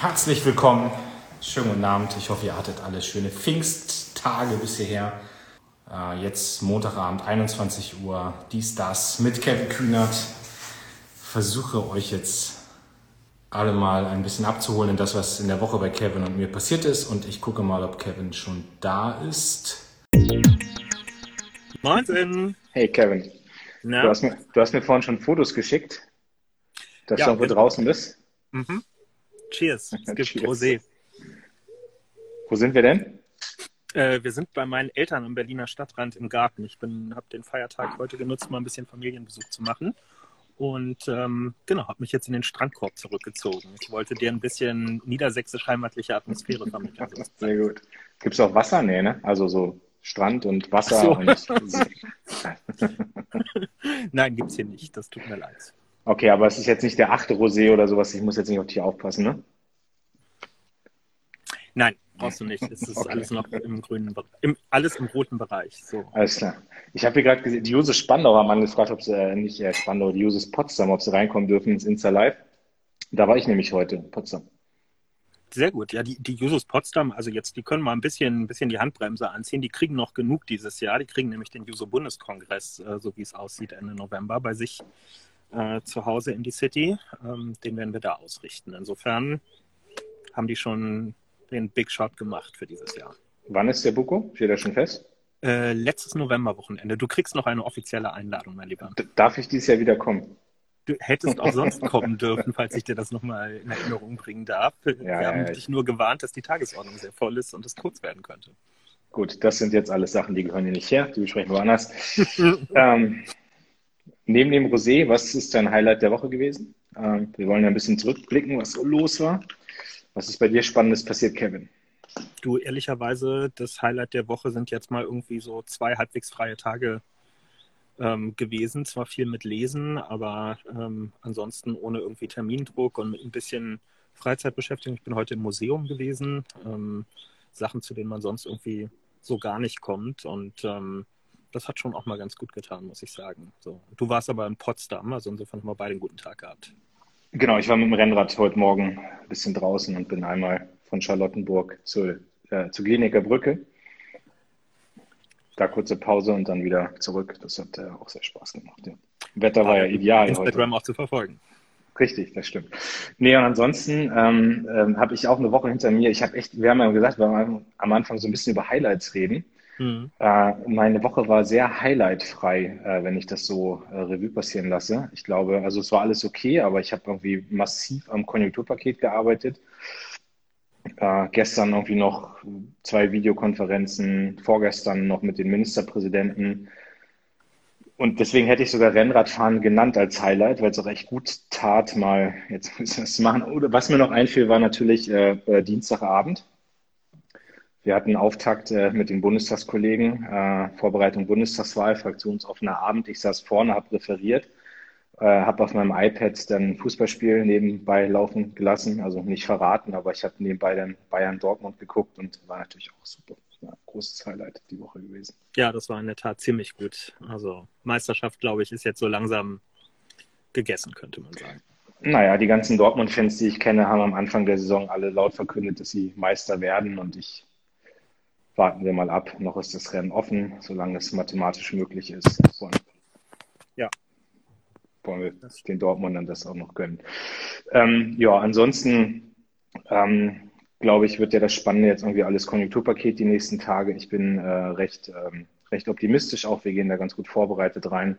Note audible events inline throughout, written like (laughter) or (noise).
Herzlich willkommen, schönen guten Abend. Ich hoffe, ihr hattet alle schöne Pfingsttage bis hierher. Äh, jetzt Montagabend, 21 Uhr, dies, das mit Kevin Kühnert. Versuche euch jetzt alle mal ein bisschen abzuholen in das, was in der Woche bei Kevin und mir passiert ist. Und ich gucke mal, ob Kevin schon da ist. Moin. Hey Kevin. Na? Du hast, mir, du hast mir vorhin schon Fotos geschickt, dass Ja, du genau. draußen bist. Mhm. Cheers. (laughs) Es gibt Cheers. Rosé. Wo sind wir denn? Äh, wir sind bei meinen Eltern am Berliner Stadtrand im Garten. Ich habe den Feiertag heute genutzt, mal ein bisschen Familienbesuch zu machen. Und ähm, genau, habe mich jetzt in den Strandkorb zurückgezogen. Ich wollte dir ein bisschen niedersächsisch-heimatliche Atmosphäre vermitteln. (laughs) Sehr gut. Gibt es auch Wasser? Nee, ne? Also so Strand und Wasser so. und. (laughs) Nein, gibt's hier nicht. Das tut mir leid. Okay, aber es ist jetzt nicht der achte Rosé oder sowas. Ich muss jetzt nicht auf dich aufpassen, ne? Nein, brauchst du nicht. Es ist (laughs) Okay. alles noch im grünen, im, alles im roten Bereich. So. Alles klar. Ich habe hier gerade gesehen, die Jusos Spandau haben angefragt, ob sie, äh, nicht äh, Spandau, die Jusos Potsdam, ob sie reinkommen dürfen ins Insta Live. Da war ich nämlich heute in Potsdam. Sehr gut. Ja, die, die Jusos Potsdam, also jetzt, die können mal ein bisschen, ein bisschen die Handbremse anziehen. Die kriegen noch genug dieses Jahr. Die kriegen nämlich den Juso-Bundeskongress, äh, so wie es aussieht, Ende November bei sich äh, zu Hause in die City. Ähm, den werden wir da ausrichten. Insofern haben die schon den Big Shot gemacht für dieses Jahr. Wann ist der Buko? Steht er schon fest? Äh, letztes Novemberwochenende. Du kriegst noch eine offizielle Einladung, mein Lieber. D darf ich dieses Jahr wieder kommen? Du hättest auch sonst (laughs) kommen dürfen, falls ich dir das nochmal in Erinnerung bringen darf. Wir Ja, haben ja, dich nur gewarnt, dass die Tagesordnung sehr voll ist und es kurz werden könnte. Gut, das sind jetzt alles Sachen, die gehören hier nicht her, die besprechen wir anders. (laughs) ähm, neben dem Rosé, was ist dein Highlight der Woche gewesen? Ähm, wir wollen ja ein bisschen zurückblicken, was los war. Was ist bei dir Spannendes passiert, Kevin? Du, ehrlicherweise, das Highlight der Woche sind jetzt mal irgendwie so zwei halbwegs freie Tage ähm, gewesen. Zwar viel mit Lesen, aber ähm, ansonsten ohne irgendwie Termindruck und mit ein bisschen Freizeitbeschäftigung. Ich bin heute im Museum gewesen. Ähm, Sachen, zu denen man sonst irgendwie so gar nicht kommt. Und ähm, das hat schon auch mal ganz gut getan, muss ich sagen. So. Du warst aber in Potsdam, also insofern haben wir beide einen guten Tag gehabt. Genau, ich war mit dem Rennrad heute Morgen ein bisschen draußen und bin einmal von Charlottenburg zur, äh, zur Kliniker Brücke. Da kurze Pause und dann wieder zurück. Das hat äh, auch sehr Spaß gemacht. Ja. Wetter war ja ideal heute. Instagram auch zu verfolgen. Richtig, das stimmt. Nee, und ansonsten ähm, ähm, habe ich auch eine Woche hinter mir. Ich habe echt, wir haben ja gesagt, wir haben am Anfang so ein bisschen über Highlights reden. Mhm. Äh, meine Woche war sehr highlightfrei, äh, wenn ich das so äh, Revue passieren lasse. Ich glaube, also es war alles okay, aber ich habe irgendwie massiv am Konjunkturpaket gearbeitet. Äh, gestern irgendwie noch zwei Videokonferenzen, vorgestern noch mit den Ministerpräsidenten. Und deswegen hätte ich sogar Rennradfahren genannt als Highlight, weil es auch echt gut tat, mal jetzt (laughs) das zu machen. Oder was mir noch einfiel, war natürlich äh, äh, Dienstagabend. Wir hatten Auftakt äh, mit den Bundestagskollegen, äh, Vorbereitung Bundestagswahl, fraktionsoffener Abend. Ich saß vorne, habe referiert, äh, habe auf meinem iPad dann ein Fußballspiel nebenbei laufen gelassen, also nicht verraten, aber ich habe nebenbei dann Bayern Dortmund geguckt und war natürlich auch super. Ja, großes Highlight die Woche gewesen. Ja, das war in der Tat ziemlich gut. Also Meisterschaft, glaube ich, ist jetzt so langsam gegessen, könnte man sagen. Naja, die ganzen Dortmund-Fans, die ich kenne, haben am Anfang der Saison alle laut verkündet, dass sie Meister werden und ich warten wir mal ab. Noch ist das Rennen offen, solange es mathematisch möglich ist. Wollen, Ja. wollen wir den Dortmundern das auch noch gönnen. Ähm, ja, ansonsten ähm, glaube ich, wird ja das Spannende jetzt irgendwie alles Konjunkturpaket die nächsten Tage. Ich bin äh, recht, ähm, recht optimistisch auch. Wir gehen da ganz gut vorbereitet rein.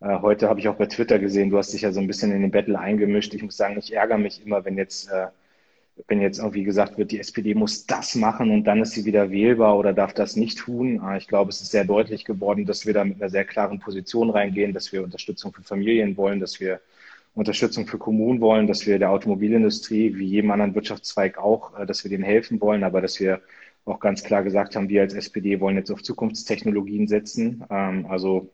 Äh, heute habe ich auch bei Twitter gesehen, du hast dich ja so ein bisschen in den Battle eingemischt. Ich muss sagen, ich ärgere mich immer, wenn jetzt, äh, wenn jetzt irgendwie gesagt wird, die SPD muss das machen und dann ist sie wieder wählbar oder darf das nicht tun. Äh, ich glaube, es ist sehr deutlich geworden, dass wir da mit einer sehr klaren Position reingehen, dass wir Unterstützung für Familien wollen, dass wir Unterstützung für Kommunen wollen, dass wir der Automobilindustrie, wie jedem anderen Wirtschaftszweig auch, äh, dass wir denen helfen wollen, aber dass wir auch ganz klar gesagt haben, wir als SPD wollen jetzt auf Zukunftstechnologien setzen. Ähm, also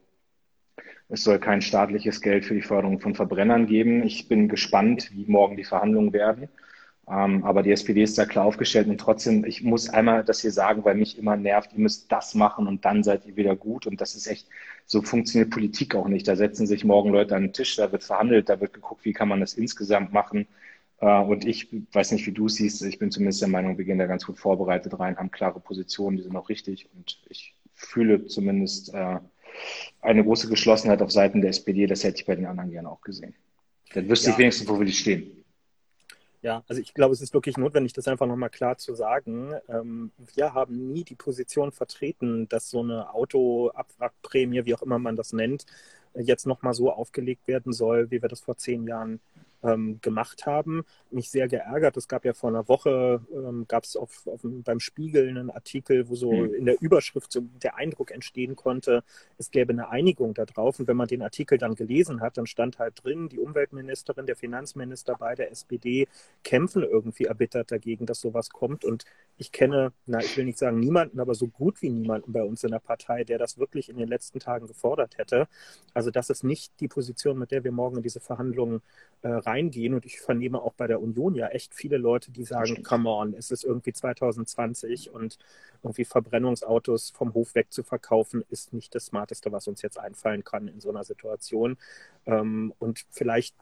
es soll kein staatliches Geld für die Förderung von Verbrennern geben. Ich bin gespannt, wie morgen die Verhandlungen werden. Ähm, aber die SPD ist da klar aufgestellt und trotzdem, ich muss einmal das hier sagen, weil mich immer nervt, ihr müsst das machen und dann seid ihr wieder gut. Und das ist echt, so funktioniert Politik auch nicht. Da setzen sich morgen Leute an den Tisch, da wird verhandelt, da wird geguckt, wie kann man das insgesamt machen. Äh, und ich weiß nicht, wie du siehst, ich bin zumindest der Meinung, wir gehen da ganz gut vorbereitet rein, haben klare Positionen, die sind auch richtig. Und ich fühle zumindest äh, eine große Geschlossenheit auf Seiten der SPD. Das hätte ich bei den anderen gerne auch gesehen. Dann wüsste ja. ich wenigstens, wo wir die stehen. Ja, also ich glaube, es ist wirklich notwendig, das einfach nochmal klar zu sagen. Ähm, wir haben nie die Position vertreten, dass so eine Autoabwrackprämie, wie auch immer man das nennt, jetzt nochmal so aufgelegt werden soll, wie wir das vor zehn Jahren ähm, gemacht haben. Mich sehr geärgert. Es gab ja vor einer Woche, ähm, gab es auf, auf, beim Spiegel einen Artikel, wo so mhm. in der Überschrift so der Eindruck entstehen konnte, es gäbe eine Einigung da drauf. Und wenn man den Artikel dann gelesen hat, dann stand halt drin, die Umweltministerin, der Finanzminister bei der SPD kämpfen irgendwie erbittert dagegen, dass sowas kommt. Und ich kenne, na, ich will nicht sagen niemanden, aber so gut wie niemanden bei uns in der Partei, der das wirklich in den letzten Tagen gefordert hätte. Also das ist nicht die Position, mit der wir morgen in diese Verhandlungen äh, reingehen. Und ich vernehme auch bei der Union ja echt viele Leute, die sagen, come on, es ist irgendwie 2020 und irgendwie Verbrennungsautos vom Hof weg zu verkaufen, ist nicht das Smarteste, was uns jetzt einfallen kann in so einer Situation. Ähm, und vielleicht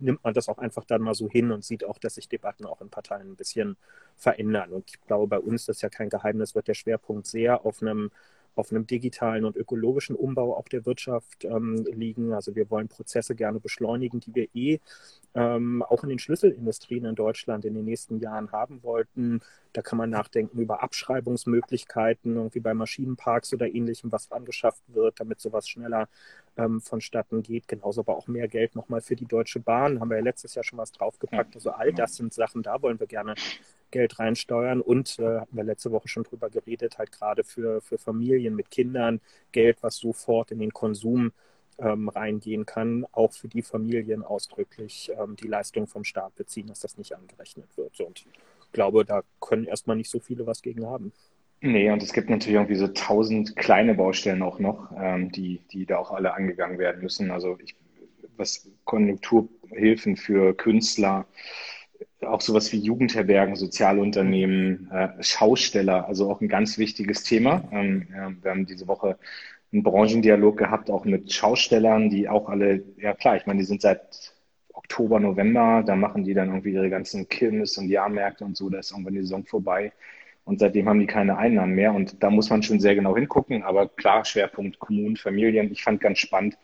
nimmt man das auch einfach dann mal so hin und sieht auch, dass sich Debatten auch in Parteien ein bisschen verändern. Und ich glaube, bei uns, das ist ja kein Geheimnis, wird der Schwerpunkt sehr auf einem auf einem digitalen und ökologischen Umbau auch der Wirtschaft ähm, liegen. Also wir wollen Prozesse gerne beschleunigen, die wir eh ähm, auch in den Schlüsselindustrien in Deutschland in den nächsten Jahren haben wollten. Da kann man nachdenken über Abschreibungsmöglichkeiten, irgendwie bei Maschinenparks oder ähnlichem, was angeschafft wird, damit sowas schneller ähm, vonstatten geht. Genauso aber auch mehr Geld nochmal für die Deutsche Bahn. Haben wir ja letztes Jahr schon was draufgepackt. Also all das sind Sachen, da wollen wir gerne Geld reinsteuern und äh, hatten wir letzte Woche schon drüber geredet, halt gerade für, für Familien mit Kindern Geld, was sofort in den Konsum ähm, reingehen kann, auch für die Familien ausdrücklich ähm, die Leistung vom Staat beziehen, dass das nicht angerechnet wird. Und ich glaube, da können erstmal nicht so viele was gegen haben. Nee, und es gibt natürlich irgendwie so tausend kleine Baustellen auch noch, ähm, die, die da auch alle angegangen werden müssen. Also ich, was Konjunkturhilfen für Künstler, auch sowas wie Jugendherbergen, Sozialunternehmen, äh, Schausteller, also auch ein ganz wichtiges Thema. Ähm, ja, wir haben diese Woche einen Branchendialog gehabt, auch mit Schaustellern, die auch alle, ja klar, ich meine, die sind seit Oktober, November, da machen die dann irgendwie ihre ganzen Kirmes und Jahrmärkte und so, da ist irgendwann die Saison vorbei. Und seitdem haben die keine Einnahmen mehr. Und da muss man schon sehr genau hingucken. Aber klar, Schwerpunkt Kommunen, Familien. Ich fand ganz spannend,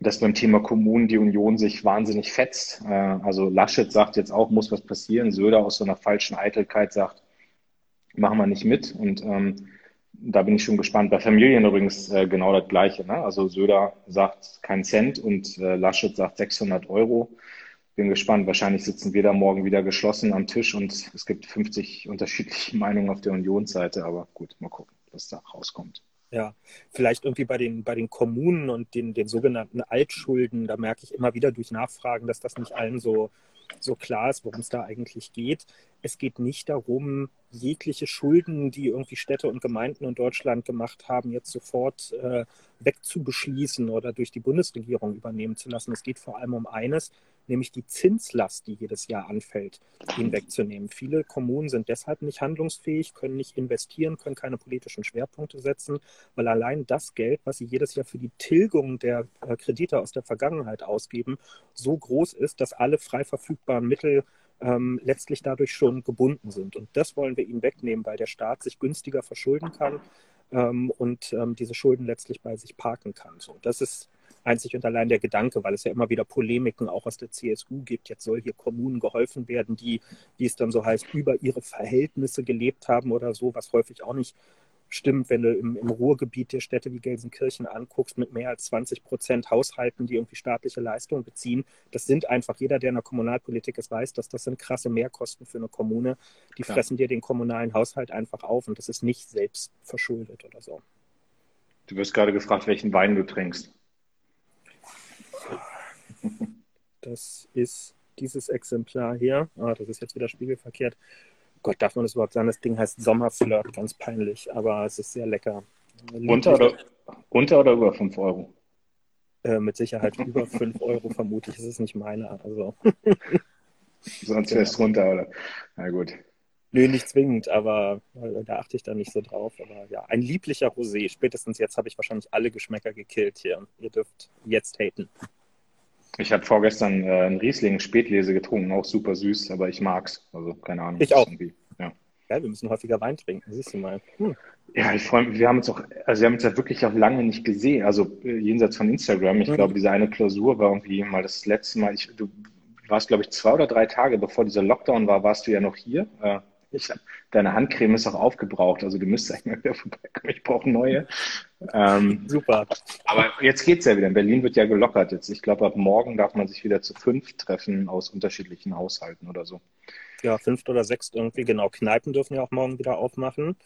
dass beim Thema Kommunen die Union sich wahnsinnig fetzt. Äh, also Laschet sagt jetzt auch, muss was passieren. Söder aus so einer falschen Eitelkeit sagt, machen wir nicht mit. Und ähm, da bin ich schon gespannt. Bei Familien übrigens äh, genau das Gleiche. Ne? Also Söder sagt kein Cent und äh, Laschet sagt 600 Euro. Bin gespannt. Wahrscheinlich sitzen wir da morgen wieder geschlossen am Tisch und es gibt 50 unterschiedliche (laughs) Meinungen auf der Unionsseite. Aber gut, mal gucken, was da rauskommt. Ja, vielleicht irgendwie bei den, bei den Kommunen und den, den sogenannten Altschulden, da merke ich immer wieder durch Nachfragen, dass das nicht allen so, so klar ist, worum es da eigentlich geht. Es geht nicht darum, jegliche Schulden, die irgendwie Städte und Gemeinden in Deutschland gemacht haben, jetzt sofort äh, wegzubeschließen oder durch die Bundesregierung übernehmen zu lassen. Es geht vor allem um eines, nämlich die Zinslast, die jedes Jahr anfällt, hinwegzunehmen. Viele Kommunen sind deshalb nicht handlungsfähig, können nicht investieren, können keine politischen Schwerpunkte setzen, weil allein das Geld, was sie jedes Jahr für die Tilgung der äh, Kredite aus der Vergangenheit ausgeben, so groß ist, dass alle frei verfügbaren Mittel ähm, letztlich dadurch schon gebunden sind. Und das wollen wir ihnen wegnehmen, weil der Staat sich günstiger verschulden kann ähm, und ähm, diese Schulden letztlich bei sich parken kann. So, das ist einzig und allein der Gedanke, weil es ja immer wieder Polemiken auch aus der CSU gibt. Jetzt soll hier Kommunen geholfen werden, die, wie es dann so heißt, über ihre Verhältnisse gelebt haben oder so, was häufig auch nicht stimmt, wenn du im, im Ruhrgebiet dir Städte wie Gelsenkirchen anguckst, mit mehr als 20 Prozent Haushalten, die irgendwie staatliche Leistungen beziehen. Das sind einfach, jeder, der in der Kommunalpolitik ist, weiß, dass das sind krasse Mehrkosten für eine Kommune. Die Klar. fressen dir den kommunalen Haushalt einfach auf und das ist nicht selbst verschuldet oder so. Du wirst gerade gefragt, welchen Wein du trinkst. Das ist dieses Exemplar hier. Ah, das ist jetzt wieder spiegelverkehrt. Gott, darf man das überhaupt sagen? Das Ding heißt Sommerflirt, ganz peinlich, aber es ist sehr lecker. Unter oder, unter oder über 5 Euro? Äh, mit Sicherheit (laughs) über 5 Euro vermute ich. Es ist nicht meine. Also. (laughs) Sonst fährst du runter, oder? Na gut. Nö, nicht zwingend, aber äh, da achte ich dann nicht so drauf. Aber ja, ein lieblicher Rosé. Spätestens jetzt habe ich wahrscheinlich alle Geschmäcker gekillt hier. Ihr dürft jetzt haten. Ich habe vorgestern äh, einen Riesling Spätlese getrunken, auch super süß, aber ich mag's. Also keine Ahnung. Ich auch. Ja. ja, wir müssen häufiger Wein trinken, siehst du mal. Hm. Ja, ich freue mich. Wir haben uns auch, also wir haben uns ja wirklich auch lange nicht gesehen. Also äh, jenseits von Instagram. Ich mhm. glaube, diese eine Klausur war irgendwie mal das letzte Mal. Ich, du warst, glaube ich, zwei oder drei Tage bevor dieser Lockdown war, warst du ja noch hier. Äh, ich hab, deine Handcreme ist auch aufgebraucht, also du müsstest eigentlich mal wieder vorbeikommen. Ich brauche neue. Ähm, Super. Aber jetzt geht's ja wieder. In Berlin wird ja gelockert jetzt. Ich glaube, ab morgen darf man sich wieder zu fünf treffen aus unterschiedlichen Haushalten oder so. Ja, fünf oder sechs irgendwie, genau. Kneipen dürfen ja auch morgen wieder aufmachen.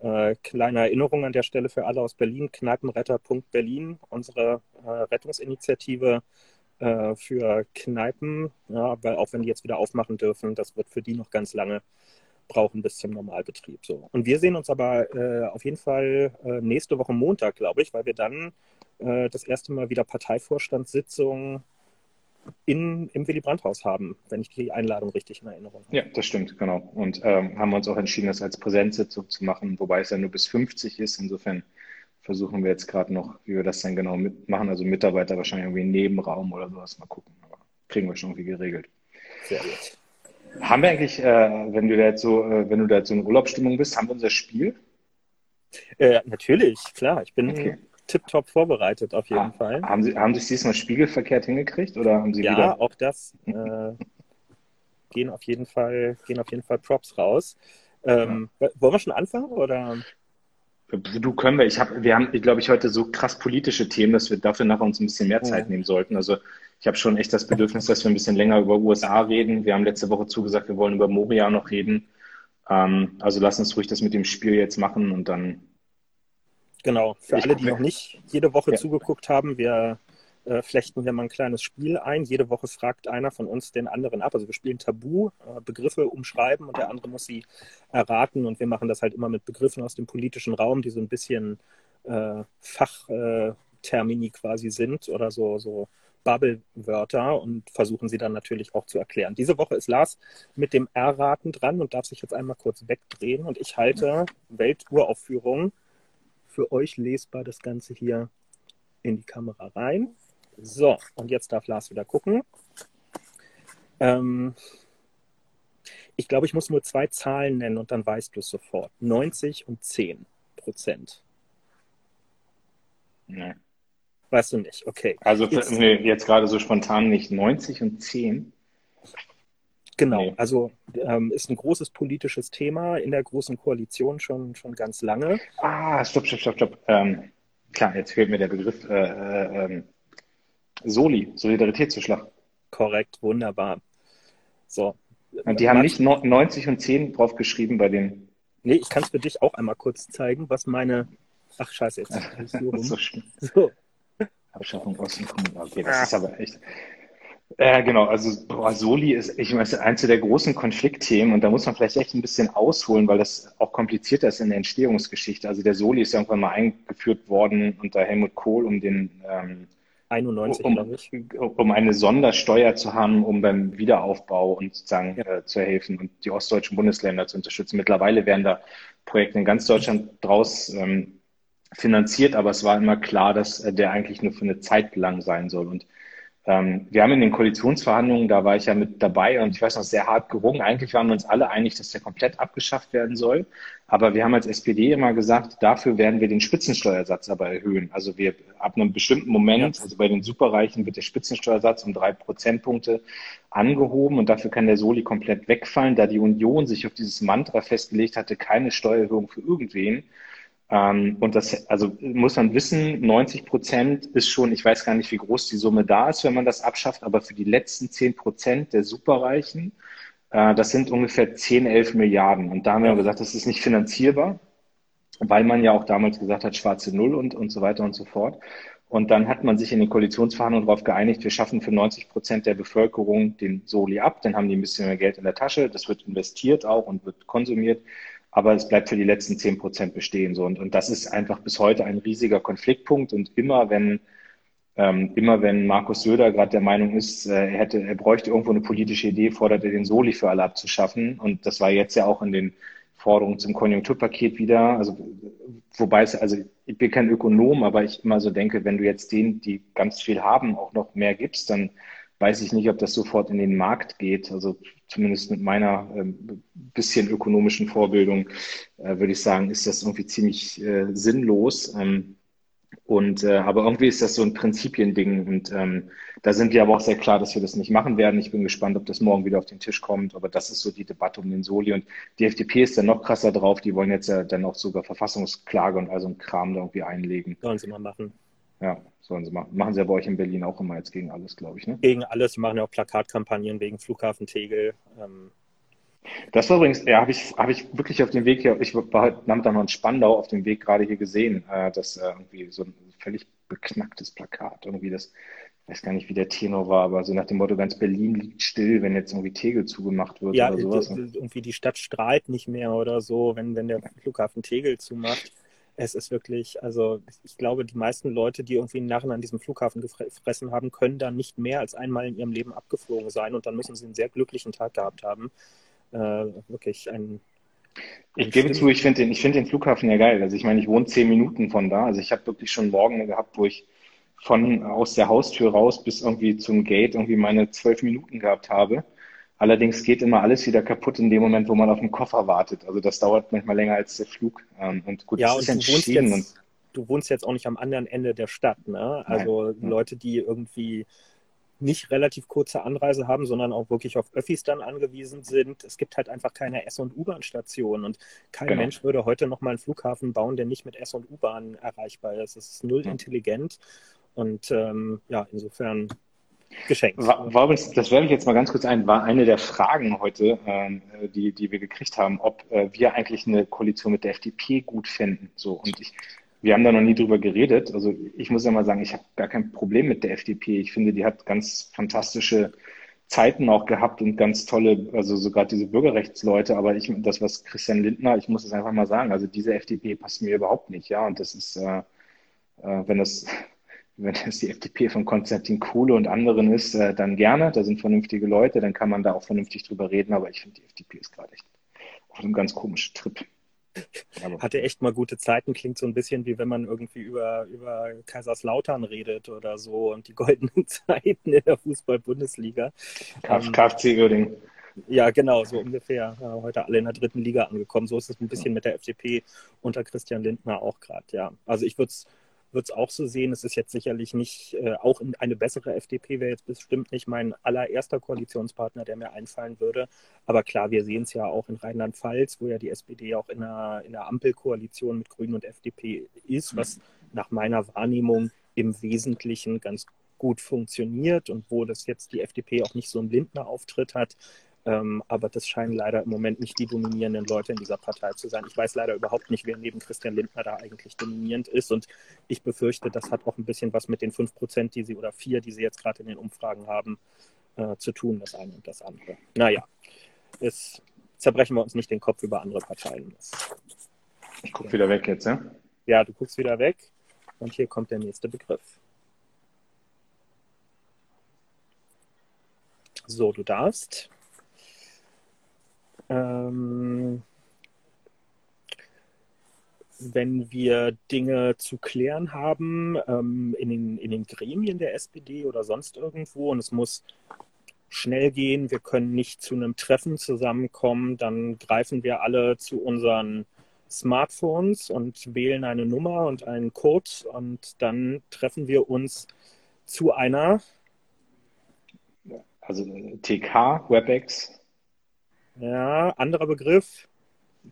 Äh, kleine Erinnerung an der Stelle für alle aus Berlin, kneipenretter.berlin, unsere äh, Rettungsinitiative äh, für Kneipen, ja, weil auch wenn die jetzt wieder aufmachen dürfen, das wird für die noch ganz lange brauchen bis zum Normalbetrieb. So. Und wir sehen uns aber äh, auf jeden Fall äh, nächste Woche Montag, glaube ich, weil wir dann äh, das erste Mal wieder Parteivorstandssitzung in, im Willy Brandt-Haus haben, wenn ich die Einladung richtig in Erinnerung habe. Ja, das stimmt, genau. Und ähm, haben wir uns auch entschieden, das als Präsenzsitzung zu machen, wobei es ja nur bis 50 ist. Insofern versuchen wir jetzt gerade noch, wie wir das dann genau mitmachen. Also Mitarbeiter wahrscheinlich irgendwie im Nebenraum oder sowas. Mal gucken. Aber kriegen wir schon irgendwie geregelt. Sehr gut. Haben wir eigentlich, äh, wenn du da jetzt so, äh, wenn du da jetzt so in Urlaubsstimmung bist, haben wir unser Spiel? Äh, natürlich, klar. Ich bin okay tipptopp vorbereitet auf jeden ah, Fall. Haben Sie, haben Sie es diesmal spiegelverkehrt hingekriegt oder haben Sie ja, wieder... auch das äh, (laughs) gehen auf jeden Fall gehen auf jeden Fall Props raus. Ähm, ja. Wollen wir schon anfangen oder? Du können wir. Ich habe, wir haben, glaube ich, heute so krass politische Themen, dass wir dafür nachher uns ein bisschen mehr Zeit ja. nehmen sollten. Also ich habe schon echt das Bedürfnis, dass wir ein bisschen länger über USA reden. Wir haben letzte Woche zugesagt, wir wollen über Moria noch reden. Ähm, also lass uns ruhig das mit dem Spiel jetzt machen und dann Genau, für alle, die noch nicht jede Woche ja. zugeguckt haben, wir äh, flechten hier mal ein kleines Spiel ein. Jede Woche fragt einer von uns den anderen ab. Also wir spielen Tabu, äh, Begriffe umschreiben und der andere muss sie erraten. Und wir machen das halt immer mit Begriffen aus dem politischen Raum, die so ein bisschen äh, Fachtermini quasi sind oder so, so Bubble-Wörter und versuchen sie dann natürlich auch zu erklären. Diese Woche ist Lars mit dem Erraten dran und darf sich jetzt einmal kurz wegdrehen und ich halte Welturaufführung für euch lesbar das Ganze hier in die Kamera rein. So, und jetzt darf Lars wieder gucken. Ähm, ich glaube, ich muss nur zwei Zahlen nennen und dann weißt du es sofort. 90 und 10 Prozent. Nee. Weißt du nicht, okay. Also jetzt, nee, jetzt gerade so spontan nicht. 90 und 10? Genau, nee. also ähm, ist ein großes politisches Thema in der Großen Koalition schon, schon ganz lange. Ah, stopp, stopp, stopp, stopp. Ähm, klar, jetzt fehlt mir der Begriff äh, äh, ähm, Soli, Solidaritätszuschlag. Korrekt, wunderbar. So. Und die haben nicht 90 und 10 drauf geschrieben bei den. Nee, ich kann es für dich auch einmal kurz zeigen, was meine. Ach, scheiße, jetzt. (laughs) so. So. Abschaffung Osten. Okay, das ah. ist aber echt. Ja, genau. Also boah, Soli ist, ich meine, eins der großen Konfliktthemen und da muss man vielleicht echt ein bisschen ausholen, weil das auch komplizierter ist in der Entstehungsgeschichte. Also der Soli ist irgendwann mal eingeführt worden unter Helmut Kohl, um den ähm, 91, um, um eine Sondersteuer zu haben, um beim Wiederaufbau und sozusagen ja. äh, zu helfen und die ostdeutschen Bundesländer zu unterstützen. Mittlerweile werden da Projekte in ganz Deutschland draus ähm, finanziert, aber es war immer klar, dass äh, der eigentlich nur für eine Zeit lang sein soll. Und ähm, wir haben in den Koalitionsverhandlungen, da war ich ja mit dabei und ich weiß noch, sehr hart gerungen. Eigentlich waren wir uns alle einig, dass der komplett abgeschafft werden soll. Aber wir haben als SPD immer gesagt, dafür werden wir den Spitzensteuersatz aber erhöhen. Also wir ab einem bestimmten Moment, also bei den Superreichen wird der Spitzensteuersatz um drei Prozentpunkte angehoben und dafür kann der Soli komplett wegfallen, da die Union sich auf dieses Mantra festgelegt hatte, keine Steuererhöhung für irgendwen ähm, und das, also muss man wissen, 90 Prozent ist schon, ich weiß gar nicht, wie groß die Summe da ist, wenn man das abschafft, aber für die letzten 10 Prozent der Superreichen, äh, das sind ungefähr 10, 11 Milliarden. Und da haben wir gesagt, das ist nicht finanzierbar, weil man ja auch damals gesagt hat, schwarze Null und, und so weiter und so fort. Und dann hat man sich in den Koalitionsverhandlungen darauf geeinigt, wir schaffen für 90 Prozent der Bevölkerung den Soli ab, dann haben die ein bisschen mehr Geld in der Tasche, das wird investiert auch und wird konsumiert aber es bleibt für die letzten zehn Prozent bestehen. So. Und, und das ist einfach bis heute ein riesiger Konfliktpunkt. Und immer wenn ähm, immer wenn Markus Söder gerade der Meinung ist, äh, er hätte, er bräuchte irgendwo eine politische Idee, fordert er den Soli für alle abzuschaffen. Und das war jetzt ja auch in den Forderungen zum Konjunkturpaket wieder. Also wobei es, also ich bin kein Ökonom, aber ich immer so denke, wenn du jetzt denen, die ganz viel haben, auch noch mehr gibst, dann weiß ich nicht, ob das sofort in den Markt geht. Also zumindest mit meiner ähm, bisschen ökonomischen Vorbildung äh, würde ich sagen, ist das irgendwie ziemlich äh, sinnlos. Ähm, und äh, aber irgendwie ist das so ein Prinzipiending und ähm, da sind wir aber auch sehr klar, dass wir das nicht machen werden. Ich bin gespannt, ob das morgen wieder auf den Tisch kommt. Aber das ist so die Debatte um den Soli und die FDP ist dann noch krasser drauf. Die wollen jetzt ja dann auch sogar Verfassungsklage und also ein Kram da irgendwie einlegen. Sollen sie mal machen. Ja, sollen sie machen. Machen sie ja bei euch in Berlin auch immer jetzt gegen alles, glaube ich. Ne? Gegen alles. Sie machen ja auch Plakatkampagnen wegen Flughafen Tegel. Ähm, das war übrigens, ja, habe ich, hab ich wirklich auf dem Weg hier, ich war heute Nachmittag noch in Spandau auf dem Weg gerade hier gesehen, äh, dass äh, irgendwie so ein völlig beknacktes Plakat, irgendwie das, ich weiß gar nicht, wie der Tenor war, aber so nach dem Motto, ganz Berlin liegt still, wenn jetzt irgendwie Tegel zugemacht wird ja, oder sowas. irgendwie die Stadt strahlt nicht mehr oder so, wenn, wenn der Flughafen Tegel zumacht. Es ist wirklich, also ich glaube, die meisten Leute, die irgendwie Narren an diesem Flughafen gefressen haben, können da nicht mehr als einmal in ihrem Leben abgeflogen sein und dann müssen sie einen sehr glücklichen Tag gehabt haben äh, wirklich ein. Ich gebe zu, ich finde den, find den Flughafen ja geil. Also ich meine, ich wohne zehn Minuten von da. Also ich habe wirklich schon Morgen gehabt, wo ich von aus der Haustür raus bis irgendwie zum Gate irgendwie meine zwölf Minuten gehabt habe. Allerdings geht immer alles wieder kaputt in dem Moment, wo man auf den Koffer wartet. Also das dauert manchmal länger als der Flug. Ähm, und gut, ja, das ist und du wohnst, jetzt, du wohnst jetzt auch nicht am anderen Ende der Stadt. Ne? Also Nein. Leute, die irgendwie nicht relativ kurze Anreise haben, sondern auch wirklich auf Öffis dann angewiesen sind. Es gibt halt einfach keine S- und U-Bahn-Stationen und kein genau. Mensch würde heute noch mal einen Flughafen bauen, der nicht mit S- und U-Bahn erreichbar ist. Es ist null intelligent und ähm, ja, insofern geschenkt. War, das werfe ich jetzt mal ganz kurz ein, war eine der Fragen heute, ähm, die, die wir gekriegt haben, ob äh, wir eigentlich eine Koalition mit der FDP gut finden. So, und ich wir haben da noch nie drüber geredet. Also ich muss ja mal sagen, ich habe gar kein Problem mit der FDP. Ich finde, die hat ganz fantastische Zeiten auch gehabt und ganz tolle, also sogar diese Bürgerrechtsleute. Aber ich, das, was Christian Lindner, ich muss es einfach mal sagen, also diese FDP passt mir überhaupt nicht. Ja, und das ist, äh, äh, wenn das, wenn das die FDP von Konstantin Kuhle und anderen ist, äh, dann gerne. Da sind vernünftige Leute, dann kann man da auch vernünftig drüber reden. Aber ich finde, die FDP ist gerade echt auf einem ganz komischen Trip. Hatte echt mal gute Zeiten, klingt so ein bisschen wie wenn man irgendwie über, über Kaiserslautern redet oder so und die goldenen (laughs) Zeiten in der Fußball-Bundesliga. KFC ähm, Uerdingen. Ja, genau, so ungefähr. Heute alle in der dritten Liga angekommen. So ist es ein bisschen mit der FDP unter Christian Lindner auch gerade, ja. Also ich würde es wird es auch so sehen. Es ist jetzt sicherlich nicht, äh, auch eine bessere FDP wäre jetzt bestimmt nicht mein allererster Koalitionspartner, der mir einfallen würde. Aber klar, wir sehen es ja auch in Rheinland-Pfalz, wo ja die SPD auch in einer, in einer Ampelkoalition mit Grünen und FDP ist, was nach meiner Wahrnehmung im Wesentlichen ganz gut funktioniert und wo das jetzt die FDP auch nicht so einen Lindner-Auftritt hat, ähm, aber das scheinen leider im Moment nicht die dominierenden Leute in dieser Partei zu sein. Ich weiß leider überhaupt nicht, wer neben Christian Lindner da eigentlich dominierend ist. Und ich befürchte, das hat auch ein bisschen was mit den 5 Prozent, die sie oder 4, die sie jetzt gerade in den Umfragen haben, äh, zu tun, das eine und das andere. Naja, jetzt zerbrechen wir uns nicht den Kopf über andere Parteien. Ich gucke wieder weg jetzt, ja? Ja, du guckst wieder weg. Und hier kommt der nächste Begriff. So, du darfst. Ähm, wenn wir Dinge zu klären haben ähm, in, den, in den Gremien der SPD oder sonst irgendwo und es muss schnell gehen, wir können nicht zu einem Treffen zusammenkommen, dann greifen wir alle zu unseren Smartphones und wählen eine Nummer und einen Code und dann treffen wir uns zu einer. Also TK, WebEx, ja, anderer Begriff.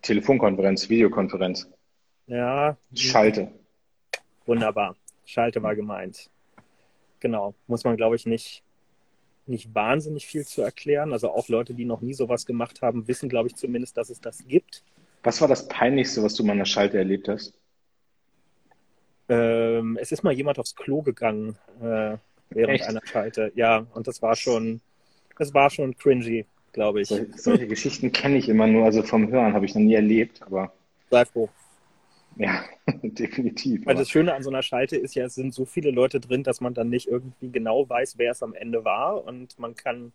Telefonkonferenz, Videokonferenz. Ja. Schalte. Wunderbar. Schalte war gemeint. Genau. Muss man, glaube ich, nicht, nicht wahnsinnig viel zu erklären. Also auch Leute, die noch nie sowas gemacht haben, wissen, glaube ich, zumindest, dass es das gibt. Was war das Peinlichste, was du mal an der Schalte erlebt hast? Ähm, es ist mal jemand aufs Klo gegangen äh, während Echt? einer Schalte. Ja, und das war schon, das war schon cringy glaube ich. Solche, solche Geschichten kenne ich immer nur, also vom Hören habe ich noch nie erlebt, aber. Sei froh. Ja, (laughs) definitiv. Weil das Schöne an so einer Schalte ist ja, es sind so viele Leute drin, dass man dann nicht irgendwie genau weiß, wer es am Ende war und man kann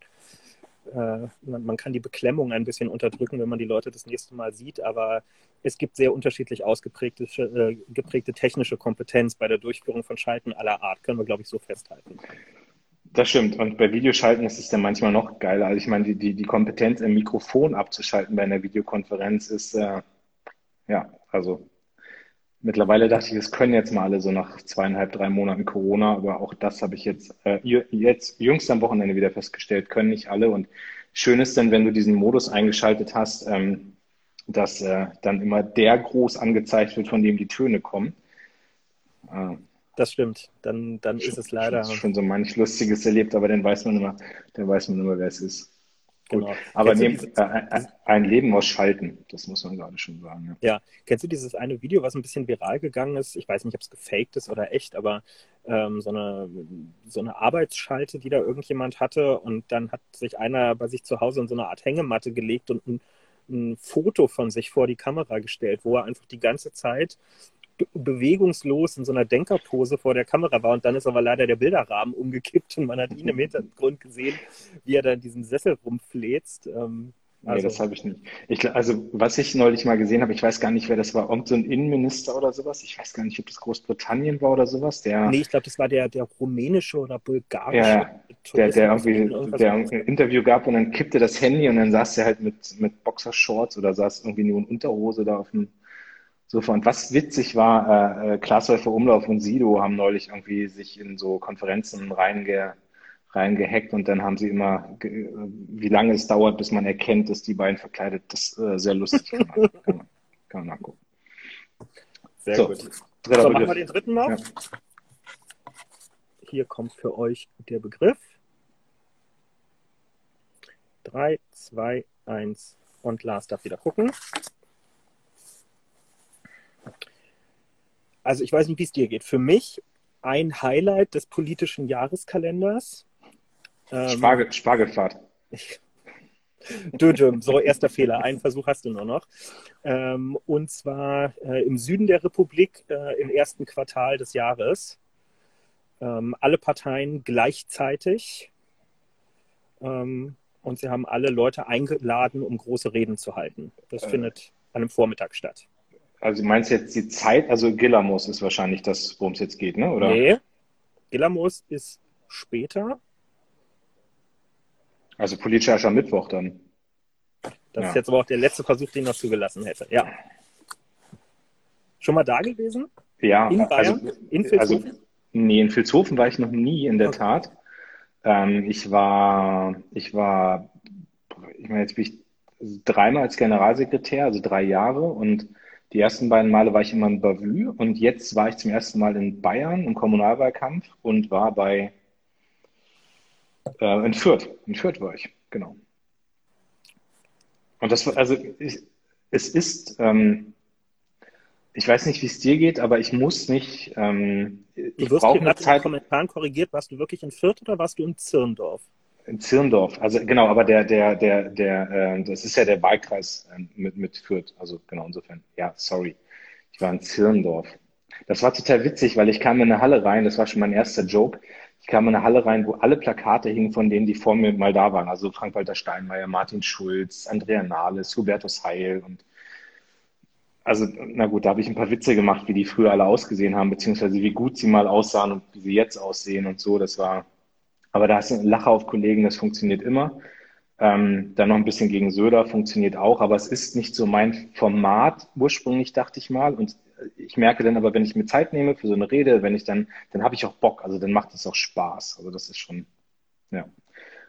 äh, man, man, kann die Beklemmung ein bisschen unterdrücken, wenn man die Leute das nächste Mal sieht, aber es gibt sehr unterschiedlich ausgeprägte äh, geprägte technische Kompetenz bei der Durchführung von Schalten aller Art, können wir, glaube ich, so festhalten. Das stimmt. Und bei Videoschalten ist es dann manchmal noch geiler. Also ich meine, die, die, die Kompetenz im Mikrofon abzuschalten bei einer Videokonferenz ist, äh, ja, also mittlerweile dachte ich, es können jetzt mal alle so nach zweieinhalb, drei Monaten Corona, aber auch das habe ich jetzt, äh, jetzt jüngst am Wochenende wieder festgestellt, können nicht alle. Und schön ist dann, wenn du diesen Modus eingeschaltet hast, ähm, dass äh, dann immer der groß angezeigt wird, von dem die Töne kommen. Äh, das stimmt. Dann, dann ist es leider. Schon, schon so manch Lustiges erlebt, aber dann weiß man immer, dann weiß man immer, wer es ist. Genau. Aber nehmt, äh, ein Leben aus Schalten, das muss man gerade schon sagen. Ja. ja. kennst du dieses eine Video, was ein bisschen viral gegangen ist? Ich weiß nicht, ob es gefaked ist oder echt, aber ähm, so, eine, so eine Arbeitsschalte, die da irgendjemand hatte und dann hat sich einer bei sich zu Hause in so eine Art Hängematte gelegt und ein, ein Foto von sich vor die Kamera gestellt, wo er einfach die ganze Zeit bewegungslos in so einer Denkerpose vor der Kamera war und dann ist aber leider der Bilderrahmen umgekippt und man hat ihn im Hintergrund gesehen, wie er da in diesem Sessel rumfläzt. Ähm, also, nee, das habe ich nicht. Ich, also, was ich neulich mal gesehen habe, ich weiß gar nicht, wer das war, irgend so ein Innenminister oder sowas. Ich weiß gar nicht, ob das Großbritannien war oder sowas. Der, nee, ich glaube, das war der, der rumänische oder bulgarische. Ja, der, der irgendwie der ein Interview gab und dann kippte das Handy und dann saß er halt mit, mit Boxershorts oder saß irgendwie nur in Unterhose da auf dem Sofa. Und was witzig war, äh, äh Glashäufer Umlauf und Sido haben neulich irgendwie sich in so Konferenzen reinge, reingehackt und dann haben sie immer, wie lange es dauert, bis man erkennt, dass die beiden verkleidet, das äh, sehr lustig (laughs) kann man, kann, man, kann man nachgucken. Sehr so, gut. So, machen wir den dritten noch. Ja. Hier kommt für euch der Begriff. 3, 2, 1 und Lars darf wieder gucken. Also ich weiß nicht, wie es dir geht. Für mich ein Highlight des politischen Jahreskalenders. Ähm, Spargel, Spargelfahrt. Dödüm, so erster Fehler. Einen Versuch hast du nur noch. Ähm, und zwar äh, im Süden der Republik äh, im ersten Quartal des Jahres. Ähm, alle Parteien gleichzeitig. Ähm, und sie haben alle Leute eingeladen, um große Reden zu halten. Das äh. findet an einem Vormittag statt. Also meinst du jetzt die Zeit? Also Gillamos ist wahrscheinlich das, worum es jetzt geht, ne? Oder? Nee. Gillamos ist später. Also politischer Aschermittwoch dann. Das ja. ist jetzt aber auch der letzte Versuch, den ich noch zugelassen hätte. Ja. Schon mal da gewesen? Ja. In Bayern? Also, in Vilshofen? Also, nee, in Vilshofen war ich noch nie, in der okay. Tat. Ähm, ich war, ich war, ich meine, jetzt bin ich dreimal als Generalsekretär, also drei Jahre und die ersten beiden Male war ich immer in Bavü und jetzt war ich zum ersten Mal in Bayern im Kommunalwahlkampf und war bei äh, in Fürth. In Fürth war ich, genau. Und das war, also ich, es ist, ähm, ich weiß nicht, wie es dir geht, aber ich muss nicht. Ähm, ich du wirst hier gerade Zeit... in den Kommentaren korrigiert. Warst du wirklich in Fürth oder warst du in Zirndorf? In Zirndorf, also genau, aber der, der, der, der, äh, das ist ja der Wahlkreis äh, mit, mit Fürth, also genau insofern. Ja, sorry. Ich war in Zirndorf. Das war total witzig, weil ich kam in eine Halle rein, das war schon mein erster Joke. Ich kam in eine Halle rein, wo alle Plakate hingen von denen, die vor mir mal da waren. Also Frank-Walter Steinmeier, Martin Schulz, Andrea Nahles, Hubertus Heil und also, na gut, da habe ich ein paar Witze gemacht, wie die früher alle ausgesehen haben, beziehungsweise wie gut sie mal aussahen und wie sie jetzt aussehen und so. Das war, aber da du einen Lacher auf Kollegen, das funktioniert immer. Ähm, dann noch ein bisschen gegen Söder funktioniert auch, aber es ist nicht so mein Format ursprünglich, dachte ich mal. Und ich merke dann aber, wenn ich mir Zeit nehme für so eine Rede, wenn ich dann, dann habe ich auch Bock. Also dann macht es auch Spaß. Also das ist schon, ja.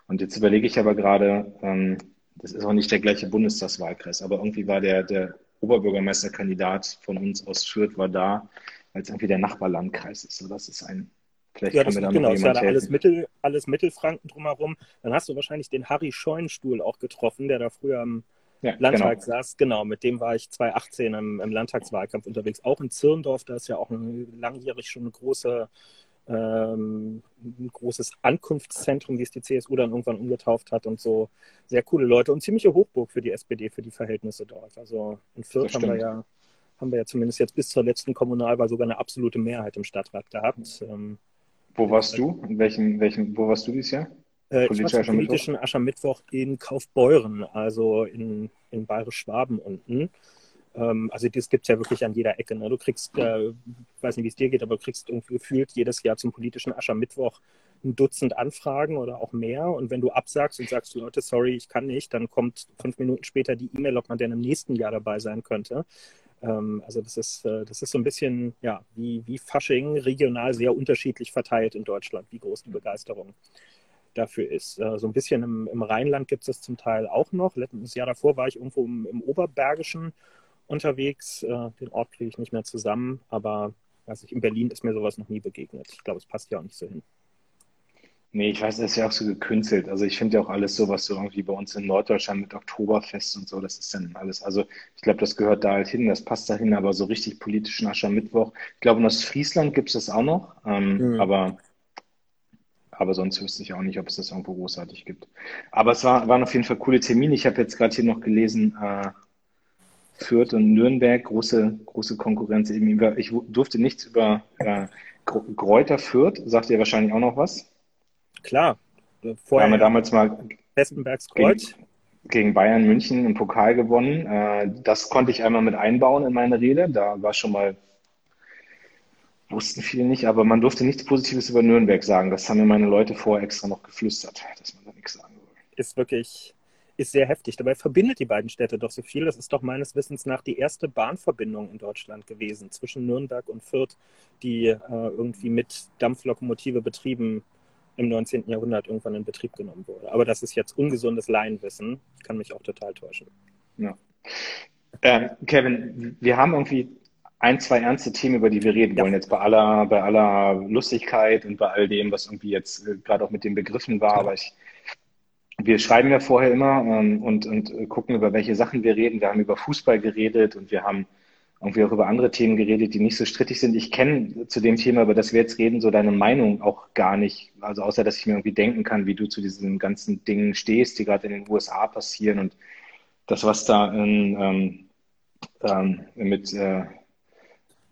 Und jetzt überlege ich aber gerade, ähm, das ist auch nicht der gleiche Bundestagswahlkreis, aber irgendwie war der, der Oberbürgermeisterkandidat von uns aus Fürth war da, weil es irgendwie der Nachbarlandkreis ist. So, das ist ein Vielleicht ja, das, kann mir genau, ist ja da alles, Mittel, alles Mittelfranken drumherum. Dann hast du wahrscheinlich den Harry Scheunstuhl auch getroffen, der da früher im ja, Landtag genau. saß. Genau, mit dem war ich 2018 im, im, Landtagswahlkampf unterwegs. Auch in Zirndorf, da ist ja auch ein, langjährig schon eine große, ähm, ein großes Ankunftszentrum, wie es die CSU dann irgendwann umgetauft hat und so. Sehr coole Leute und ziemliche Hochburg für die SPD, für die Verhältnisse dort. Also in Fürth haben wir ja haben wir ja zumindest jetzt bis zur letzten Kommunalwahl sogar eine absolute Mehrheit im Stadtrat gehabt. Ähm, wo warst du? In welchem, welchem, wo warst du dieses Jahr? Äh, ich war zum politischen Aschermittwoch in Kaufbeuren, also in, in Bayerisch-Schwaben unten. Ähm, also das gibt es ja wirklich an jeder Ecke. Ne? Du kriegst, äh, ich weiß nicht, wie es dir geht, aber du kriegst irgendwie gefühlt jedes Jahr zum politischen Aschermittwoch ein Dutzend Anfragen oder auch mehr. Und wenn du absagst und sagst, Leute, sorry, ich kann nicht, dann kommt fünf Minuten später die E-Mail, ob man denn im nächsten Jahr dabei sein könnte. Ähm, also das ist, äh, das ist so ein bisschen, ja, wie, wie Fasching regional sehr unterschiedlich verteilt in Deutschland, wie groß die Begeisterung dafür ist. Äh, so ein bisschen im, im Rheinland gibt es das zum Teil auch noch. Letztes Jahr davor war ich irgendwo im, im Oberbergischen unterwegs. Äh, den Ort kriege ich nicht mehr zusammen, aber ich, in Berlin ist mir sowas noch nie begegnet. Ich glaube, es passt ja auch nicht so hin. Nee, ich weiß, das ist ja auch so gekünstelt. Also ich finde ja auch alles so, was so irgendwie bei uns in Norddeutschland mit Oktoberfest und so, das ist dann alles. Also ich glaube, das gehört da halt hin, das passt dahin, aber so richtig politischen Aschermittwoch. Ich glaube, in Ostfriesland gibt es das auch noch, ähm, mhm. aber, aber sonst wüsste ich auch nicht, ob es das irgendwo großartig gibt. Aber es war, waren auf jeden Fall coole Termine. Ich habe jetzt gerade hier noch gelesen, äh, Fürth und Nürnberg, große, große Konkurrenz. Ich durfte nichts über äh, Gräuter Fürth, sagt ihr wahrscheinlich auch noch was? Klar. Vorher haben wir damals mal Westenbergs Kreuz. Gegen, gegen, Bayern München im Pokal gewonnen. Äh, das konnte ich einmal mit einbauen in meine Rede. Da war schon mal, wussten viele nicht, aber man durfte nichts Positives über Nürnberg sagen. Das haben mir meine Leute vorher extra noch geflüstert, dass man da nichts sagen soll. Ist wirklich, ist sehr heftig. Dabei verbindet die beiden Städte doch so viel. Das ist doch meines Wissens nach die erste Bahnverbindung in Deutschland gewesen zwischen Nürnberg und Fürth, die äh, irgendwie mit Dampflokomotive betrieben im 19. Jahrhundert irgendwann in Betrieb genommen wurde. Aber das ist jetzt ungesundes Laienwissen. Ich kann mich auch total täuschen. Ja. Ähm, Kevin, wir haben irgendwie ein, zwei ernste Themen, über die wir reden ja. wollen. Jetzt bei aller, bei aller Lustigkeit und bei all dem, was irgendwie jetzt äh, gerade auch mit den Begriffen war. Ja. Aber ich, wir schreiben ja vorher immer ähm, und, und gucken, über welche Sachen wir reden. Wir haben über Fußball geredet und wir haben irgendwie auch über andere Themen geredet, die nicht so strittig sind. Ich kenne zu dem Thema, über das wir jetzt reden, so deine Meinung auch gar nicht. Also außer, dass ich mir irgendwie denken kann, wie du zu diesen ganzen Dingen stehst, die gerade in den USA passieren und das, was da in, ähm, ähm, mit, äh,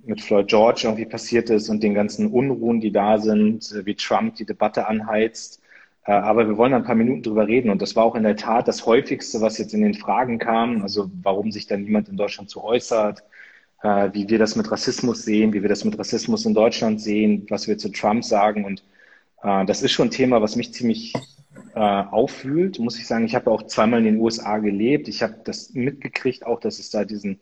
mit Floyd George irgendwie passiert ist und den ganzen Unruhen, die da sind, wie Trump die Debatte anheizt. Äh, aber wir wollen ein paar Minuten drüber reden. Und das war auch in der Tat das häufigste, was jetzt in den Fragen kam. Also warum sich da niemand in Deutschland zu äußert, äh, wie wir das mit Rassismus sehen, wie wir das mit Rassismus in Deutschland sehen, was wir zu Trump sagen. Und äh, das ist schon ein Thema, was mich ziemlich äh, aufwühlt, muss ich sagen. Ich habe auch zweimal in den USA gelebt. Ich habe das mitgekriegt, auch dass es da diesen,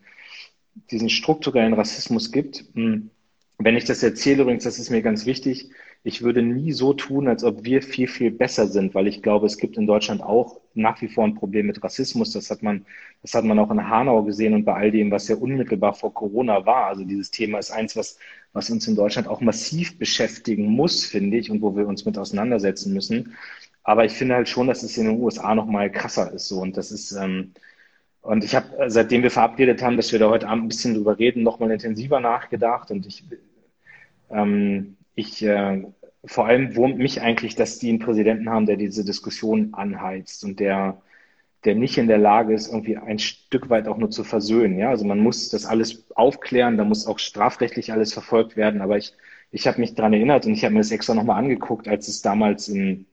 diesen strukturellen Rassismus gibt. Hm. Wenn ich das erzähle, übrigens, das ist mir ganz wichtig, ich würde nie so tun, als ob wir viel, viel besser sind, weil ich glaube, es gibt in Deutschland auch nach wie vor ein Problem mit Rassismus. Das hat man, das hat man auch in Hanau gesehen und bei all dem, was ja unmittelbar vor Corona war. Also dieses Thema ist eins, was, was uns in Deutschland auch massiv beschäftigen muss, finde ich, und wo wir uns mit auseinandersetzen müssen. Aber ich finde halt schon, dass es in den USA noch mal krasser ist so und das ist ähm, und ich habe, seitdem wir verabredet haben, dass wir da heute Abend ein bisschen drüber reden, noch mal intensiver nachgedacht und ich ähm, ich äh, vor allem wurmt mich eigentlich, dass die einen Präsidenten haben, der diese Diskussion anheizt und der, der nicht in der Lage ist, irgendwie ein Stück weit auch nur zu versöhnen. Ja, also man muss das alles aufklären, da muss auch strafrechtlich alles verfolgt werden. Aber ich, ich habe mich daran erinnert und ich habe mir das extra nochmal angeguckt, als es damals in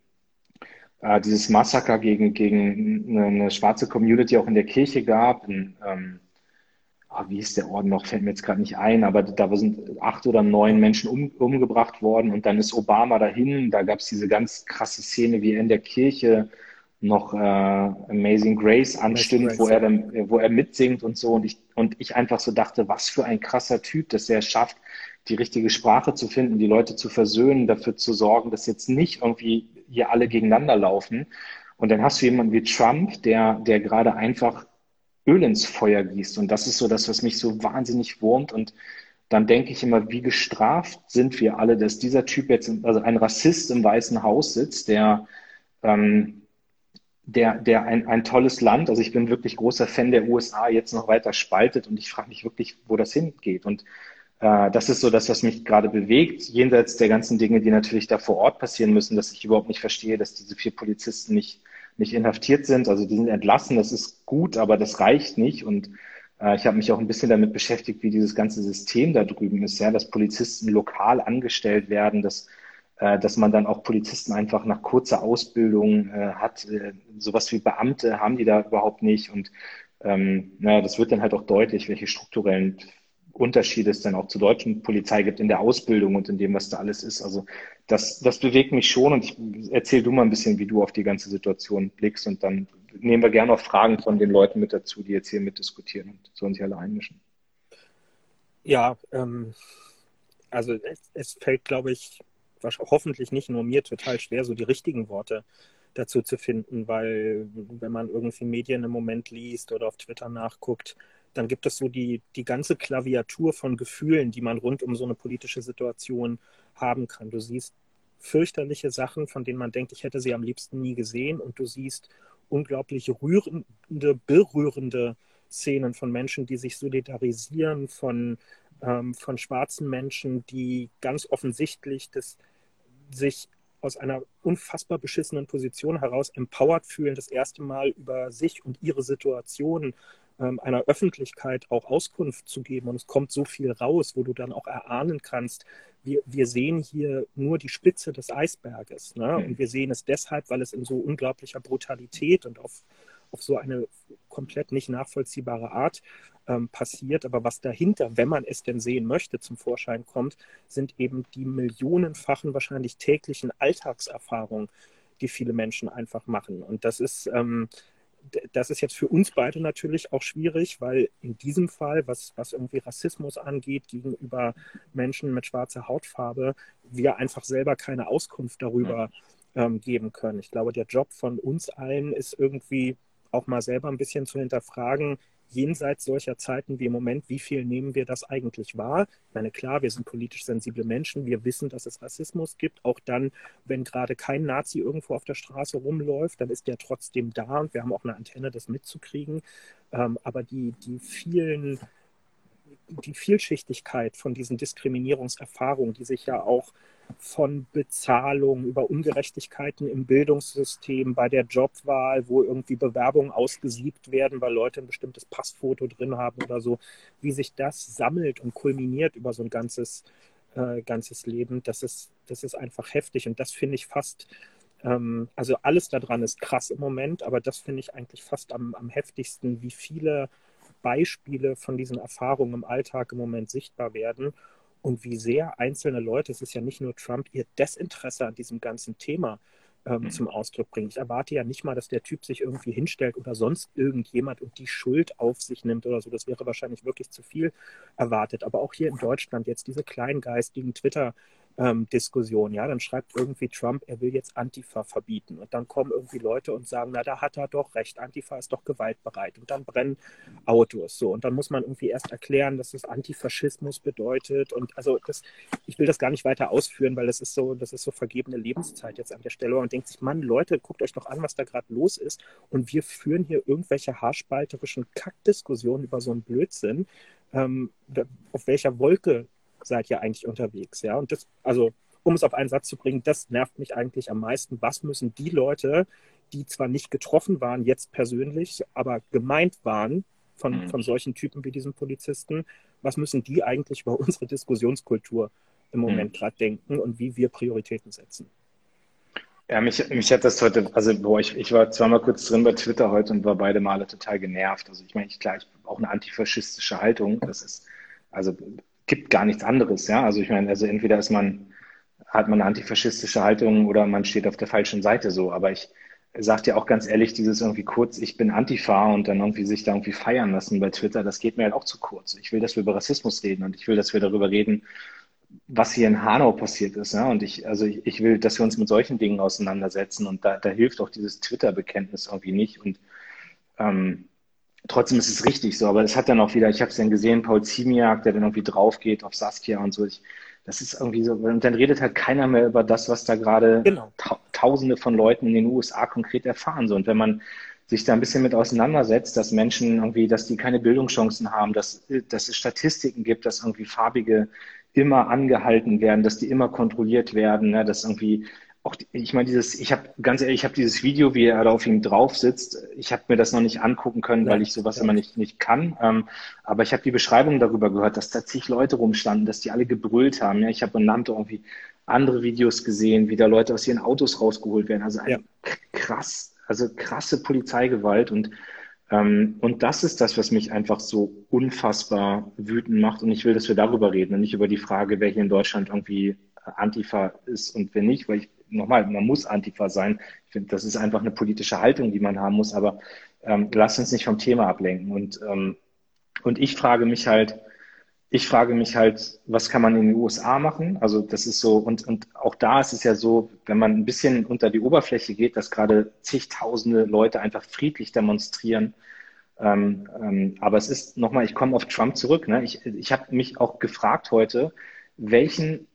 äh, dieses Massaker gegen, gegen eine, eine, schwarze Community auch in der Kirche gab. In, ähm, ah, wie ist der Orden noch, fällt mir jetzt gerade nicht ein, aber da sind acht oder neun Menschen um, umgebracht worden und dann ist Obama dahin. Da gab es diese ganz krasse Szene, wie er in der Kirche noch äh, Amazing Grace anstimmt, Grace, wo er dann, wo er mitsingt und so. Und ich, und ich einfach so dachte, was für ein krasser Typ, dass er es schafft, die richtige Sprache zu finden, die Leute zu versöhnen, dafür zu sorgen, dass jetzt nicht irgendwie hier alle gegeneinander laufen. Und dann hast du jemanden wie Trump, der, der gerade einfach Öl ins Feuer gießt. Und das ist so das, was mich so wahnsinnig wurmt. Und dann denke ich immer, wie gestraft sind wir alle, dass dieser Typ jetzt, also ein Rassist im Weißen Haus sitzt, der, ähm, der, der ein, ein tolles Land, also ich bin wirklich großer Fan der USA, jetzt noch weiter spaltet und ich frage mich wirklich, wo das hingeht. Und äh, das ist so das, was mich gerade bewegt, jenseits der ganzen Dinge, die natürlich da vor Ort passieren müssen, dass ich überhaupt nicht verstehe, dass diese vier Polizisten nicht nicht inhaftiert sind. Also die sind entlassen, das ist gut, aber das reicht nicht. Und Äh, ich habe mich auch ein bisschen damit beschäftigt, wie dieses ganze System da drüben ist, ja, dass Polizisten lokal angestellt werden, dass, äh, dass man dann auch Polizisten einfach nach kurzer Ausbildung äh, hat. Äh, sowas wie Beamte haben die da überhaupt nicht. Und ähm, naja, das wird dann halt auch deutlich, welche strukturellen Unterschiede es dann auch zur deutschen Polizei gibt in der Ausbildung und in dem, was da alles ist. Also das, das bewegt mich schon und ich erzähl du mal ein bisschen, wie du auf die ganze Situation blickst und dann nehmen wir gerne auch Fragen von den Leuten mit dazu, die jetzt hier mitdiskutieren und sollen sich alle einmischen. Ja, ähm, also es, es fällt, glaube ich, hoffentlich nicht nur mir total schwer, so die richtigen Worte dazu zu finden, weil wenn man irgendwie Medien im Moment liest oder auf Twitter nachguckt, dann gibt es so die, die ganze Klaviatur von Gefühlen, die man rund um so eine politische Situation haben kann. Du siehst fürchterliche Sachen, von denen man denkt, ich hätte sie am liebsten nie gesehen und du siehst unglaublich rührende, berührende Szenen von Menschen, die sich solidarisieren, von, ähm, von schwarzen Menschen, die ganz offensichtlich das, sich aus einer unfassbar beschissenen Position heraus empowered fühlen, das erste Mal über sich und ihre Situation ähm, einer Öffentlichkeit auch Auskunft zu geben. Und es kommt so viel raus, wo du dann auch erahnen kannst, wir, wir sehen hier nur die Spitze des Eisberges. Ne? Mhm. Und wir sehen es deshalb, weil es in so unglaublicher Brutalität und auf, auf so eine komplett nicht nachvollziehbare Art ähm, passiert. Aber was dahinter, wenn man es denn sehen möchte, zum Vorschein kommt, sind eben die millionenfachen, wahrscheinlich täglichen Alltagserfahrungen, die viele Menschen einfach machen. Und das ist, ähm, das ist jetzt für uns beide natürlich auch schwierig, weil in diesem Fall, was, was irgendwie Rassismus angeht gegenüber Menschen mit schwarzer Hautfarbe, wir einfach selber keine Auskunft darüber ähm, geben können. Ich glaube, der Job von uns allen ist irgendwie auch mal selber ein bisschen zu hinterfragen, jenseits solcher Zeiten wie im Moment, wie viel nehmen wir das eigentlich wahr? Ich meine, klar, wir sind politisch sensible Menschen, wir wissen, dass es Rassismus gibt. Auch dann, wenn gerade kein Nazi irgendwo auf der Straße rumläuft, dann ist der trotzdem da und wir haben auch eine Antenne, das mitzukriegen. Ähm, aber die, die vielen die Vielschichtigkeit von diesen Diskriminierungserfahrungen, die sich ja auch von Bezahlung über Ungerechtigkeiten im Bildungssystem, bei der Jobwahl, wo irgendwie Bewerbungen ausgesiebt werden, weil Leute ein bestimmtes Passfoto drin haben oder so, wie sich das sammelt und kulminiert über so ein ganzes, äh, ganzes Leben, das ist, das ist einfach heftig. Und das finde ich fast, ähm, also alles daran ist krass im Moment, aber das finde ich eigentlich fast am, am heftigsten, wie viele Beispiele von diesen Erfahrungen im Alltag im Moment sichtbar werden und wie sehr einzelne Leute, es ist ja nicht nur Trump, ihr Desinteresse an diesem ganzen Thema ähm, mhm. zum Ausdruck bringen. Ich erwarte ja nicht mal, dass der Typ sich irgendwie hinstellt oder sonst irgendjemand und die Schuld auf sich nimmt oder so. Das wäre wahrscheinlich wirklich zu viel erwartet. Aber auch hier in Deutschland jetzt diese kleingeistigen Twitter- ähm, Diskussion. Ja, dann schreibt irgendwie Trump, er will jetzt Antifa verbieten. Und dann kommen irgendwie Leute und sagen, na, da hat er doch recht, Antifa ist doch gewaltbereit. Und dann brennen Autos. So, und dann muss man irgendwie erst erklären, dass das Antifaschismus bedeutet. Und also das, ich will das gar nicht weiter ausführen, weil das ist so, das ist so vergebene Lebenszeit jetzt an der Stelle. Und denkt sich, Mann, Leute, guckt euch doch an, was da gerade los ist. Und wir führen hier irgendwelche haarspalterischen Kackdiskussionen über so einen Blödsinn. Ähm, auf welcher Wolke seid ihr eigentlich unterwegs? Ja, und das, also um es auf einen Satz zu bringen, das nervt mich eigentlich am meisten. Was müssen die Leute, die zwar nicht getroffen waren, jetzt persönlich, aber gemeint waren von, mhm. von solchen Typen wie diesen Polizisten, was müssen die eigentlich über (laughs) unsere Diskussionskultur im Moment mhm. gerade denken und wie wir Prioritäten setzen? Ja, mich, mich hat das heute, also boah, ich, ich war zweimal kurz drin bei Twitter heute und war beide Male total genervt. Also ich meine, ich, klar, ich habe auch eine antifaschistische Haltung. Das ist, also gibt gar nichts anderes, ja. Also ich meine, also entweder ist man, hat man eine antifaschistische Haltung oder man steht auf der falschen Seite so. Aber ich sage dir auch ganz ehrlich, dieses irgendwie kurz, ich bin Antifa und dann irgendwie sich da irgendwie feiern lassen bei Twitter, das geht mir halt auch zu kurz. Ich will, dass wir über Rassismus reden und ich will, dass wir darüber reden, was hier in Hanau passiert ist. Ja? Und ich, also ich, ich will, dass wir uns mit solchen Dingen auseinandersetzen und da, da hilft auch dieses Twitter-Bekenntnis irgendwie nicht. Und ähm, trotzdem ist es richtig so, aber es hat dann auch wieder, ich habe es dann gesehen, Paul Ziemiak, der dann irgendwie drauf geht auf Saskia und so. Ich, das ist irgendwie so, und dann redet halt keiner mehr über das, was da gerade genau. ta Tausende von Leuten in den USA konkret erfahren. So. Und wenn man sich da ein bisschen mit auseinandersetzt, dass Menschen irgendwie, dass die keine Bildungschancen haben, dass, dass es Statistiken gibt, dass irgendwie Farbige immer angehalten werden, dass die immer kontrolliert werden, ne, dass irgendwie auch, ich meine, dieses, ich habe ganz ehrlich, ich habe dieses Video, wie er da auf ihm drauf sitzt, ich habe mir das noch nicht angucken können, weil ich sowas immer nicht, nicht kann. Ähm, aber ich habe die Beschreibung darüber gehört, dass da zig Leute rumstanden, dass die alle gebrüllt haben. Ja, ich habe benannt irgendwie andere Videos gesehen, wie da Leute aus ihren Autos rausgeholt werden. Also ja. krass, also krasse Polizeigewalt und ähm, und das ist das, was mich einfach so unfassbar wütend macht. Und ich will, dass wir darüber reden und nicht über die Frage, wer hier in Deutschland irgendwie Antifa ist und wer nicht, weil ich nochmal, man muss Antifa sein. Ich finde, das ist einfach eine politische Haltung, die man haben muss, aber ähm, lass uns nicht vom Thema ablenken. Und, ähm, und ich frage mich halt, ich frage mich halt, was kann man in den USA machen? Also das ist so, und, und auch da ist es ja so, wenn man ein bisschen unter die Oberfläche geht, dass gerade zigtausende Leute einfach friedlich demonstrieren. Ähm, ähm, aber es ist nochmal, ich komme auf Trump zurück. Ne? Ich, ich habe mich auch gefragt heute, welchen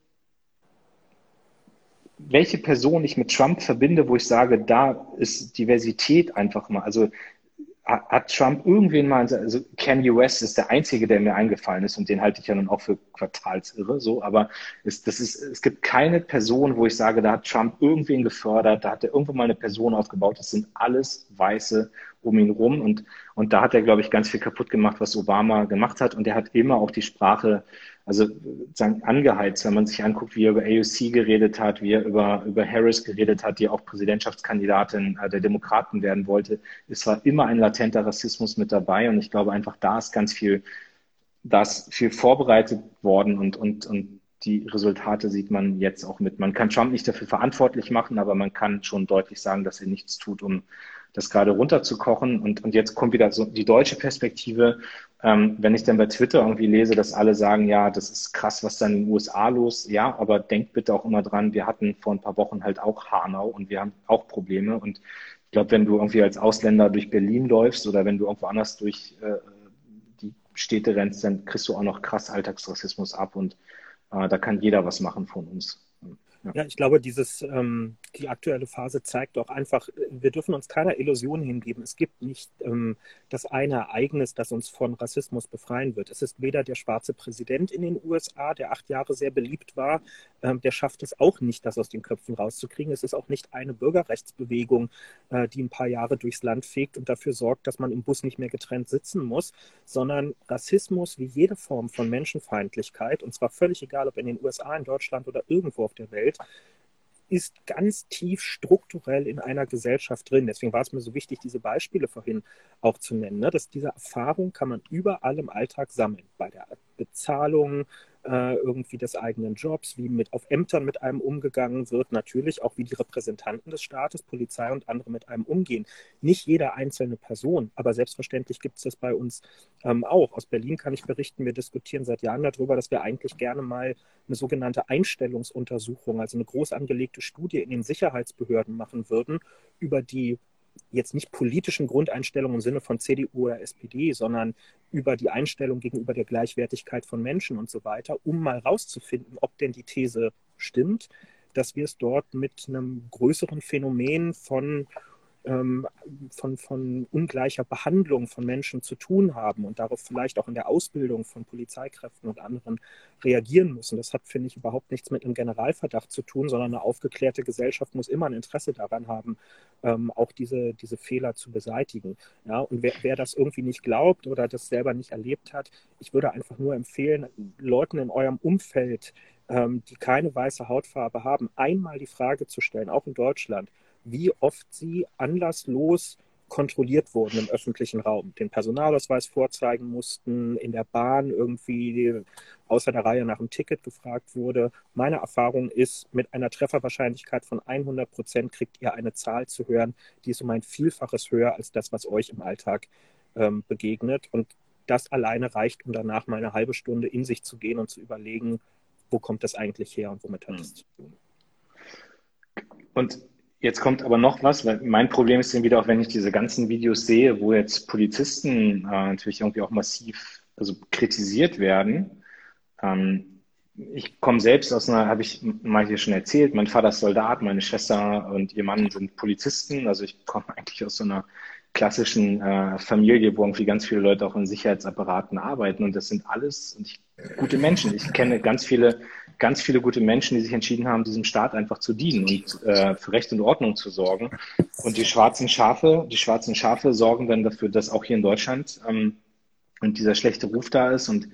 welche Person ich mit Trump verbinde, wo ich sage, da ist Diversität einfach mal, also hat Trump irgendwen mal, also Kanye West ist der einzige, der mir eingefallen ist und den halte ich ja nun auch für quartalsirre, so, aber es, das ist, es gibt keine Person, wo ich sage, da hat Trump irgendwen gefördert, da hat er irgendwo mal eine Person aufgebaut, das sind alles Weiße um ihn rum und, und da hat er, glaube ich, ganz viel kaputt gemacht, was Obama gemacht hat und er hat immer auch die Sprache also sagen, angeheizt, wenn man sich anguckt, wie er über AOC geredet hat, wie er über, über Harris geredet hat, die auch Präsidentschaftskandidatin äh, der Demokraten werden wollte. Es war immer ein latenter Rassismus mit dabei und ich glaube einfach, da ist ganz viel, da ist viel vorbereitet worden und, und, und die Resultate sieht man jetzt auch mit. Man kann Trump nicht dafür verantwortlich machen, aber man kann schon deutlich sagen, dass er nichts tut, um das gerade runterzukochen. Und, und jetzt kommt wieder so die deutsche Perspektive. Ähm, wenn ich dann bei Twitter irgendwie lese, dass alle sagen, ja, das ist krass, was dann in den USA los. Ja, aber denkt bitte auch immer dran, wir hatten vor ein paar Wochen halt auch Hanau und wir haben auch Probleme. Und ich glaube, wenn du irgendwie als Ausländer durch Berlin läufst oder wenn du irgendwo anders durch äh, die Städte rennst, dann kriegst du auch noch krass Alltagsrassismus ab und äh, da kann jeder was machen von uns. Ja. ich glaube, dieses, ähm, die aktuelle Phase zeigt doch einfach, wir dürfen uns keiner Illusion hingeben. Es gibt nicht ähm, das eine Ereignis, das uns von Rassismus befreien wird. Es ist weder der schwarze Präsident in den USA, der acht Jahre sehr beliebt war, ähm, der schafft es auch nicht, das aus den Köpfen rauszukriegen. Es ist auch nicht eine Bürgerrechtsbewegung, äh, die ein paar Jahre durchs Land fegt und dafür sorgt, dass man im Bus nicht mehr getrennt sitzen muss, sondern Rassismus wie jede Form von Menschenfeindlichkeit, und zwar völlig egal, ob in den USA, in Deutschland oder irgendwo auf der Welt, Welt, ist ganz tief strukturell in einer Gesellschaft drin. Deswegen war es mir so wichtig, diese Beispiele vorhin auch zu nennen. Ne? Dass diese Erfahrung kann man überall im Alltag sammeln. Bei der Bezahlung, äh, irgendwie des eigenen Jobs, wie mit auf Ämtern mit einem umgegangen wird, natürlich auch wie die Repräsentanten des Staates, Polizei und andere mit einem umgehen. Nicht jede einzelne Person, aber selbstverständlich gibt es das bei uns ähm, auch. Aus Berlin kann ich berichten, wir diskutieren seit Jahren darüber, dass wir eigentlich gerne mal eine sogenannte Einstellungsuntersuchung, also eine groß angelegte Studie in den Sicherheitsbehörden machen würden über die jetzt nicht politischen Grundeinstellungen im Sinne von CDU oder SPD, sondern über die Einstellung gegenüber der Gleichwertigkeit von Menschen und so weiter, um mal rauszufinden, ob denn die These stimmt, dass wir es dort mit einem größeren Phänomen von ähm, von, von ungleicher Behandlung von Menschen zu tun haben und darauf vielleicht auch in der Ausbildung von Polizeikräften und anderen reagieren müssen. Das hat, finde ich, überhaupt nichts mit einem Generalverdacht zu tun, sondern eine aufgeklärte Gesellschaft muss immer ein Interesse daran haben, ähm, auch diese, diese Fehler zu beseitigen. Ja, und wer, wer das irgendwie nicht glaubt oder das selber nicht erlebt hat, ich würde einfach nur empfehlen, Leuten in eurem Umfeld, ähm, die keine weiße Hautfarbe haben, einmal die Frage zu stellen, auch in Deutschland, wie oft sie anlasslos kontrolliert wurden im öffentlichen Raum, den Personalausweis vorzeigen mussten, in der Bahn irgendwie außer der Reihe nach einem Ticket gefragt wurde. Meine Erfahrung ist, mit einer Trefferwahrscheinlichkeit von 100 Prozent kriegt ihr eine Zahl zu hören, die ist um ein Vielfaches höher als das, was euch im Alltag ähm, begegnet. Und das alleine reicht, um danach mal eine halbe Stunde in sich zu gehen und zu überlegen, wo kommt das eigentlich her und womit hat es hm. zu tun. Und Jetzt kommt aber noch was, weil mein Problem ist dann wieder auch, wenn ich diese ganzen Videos sehe, wo jetzt Polizisten äh, natürlich irgendwie auch massiv also kritisiert werden. Ähm, ich komme selbst aus einer, habe ich mal hier schon erzählt, mein Vater ist Soldat, meine Schwester und ihr Mann sind Polizisten. Also ich komme (laughs) eigentlich aus so einer klassischen äh, Familie, wo irgendwie ganz viele Leute auch in Sicherheitsapparaten arbeiten und das sind alles ich, gute Menschen. Ich kenne ganz viele ganz viele gute Menschen, die sich entschieden haben, diesem Staat einfach zu dienen und äh, für Recht und Ordnung zu sorgen. Und die schwarzen Schafe, die schwarzen Schafe sorgen dann dafür, dass auch hier in Deutschland ähm, und dieser schlechte Ruf da ist. Und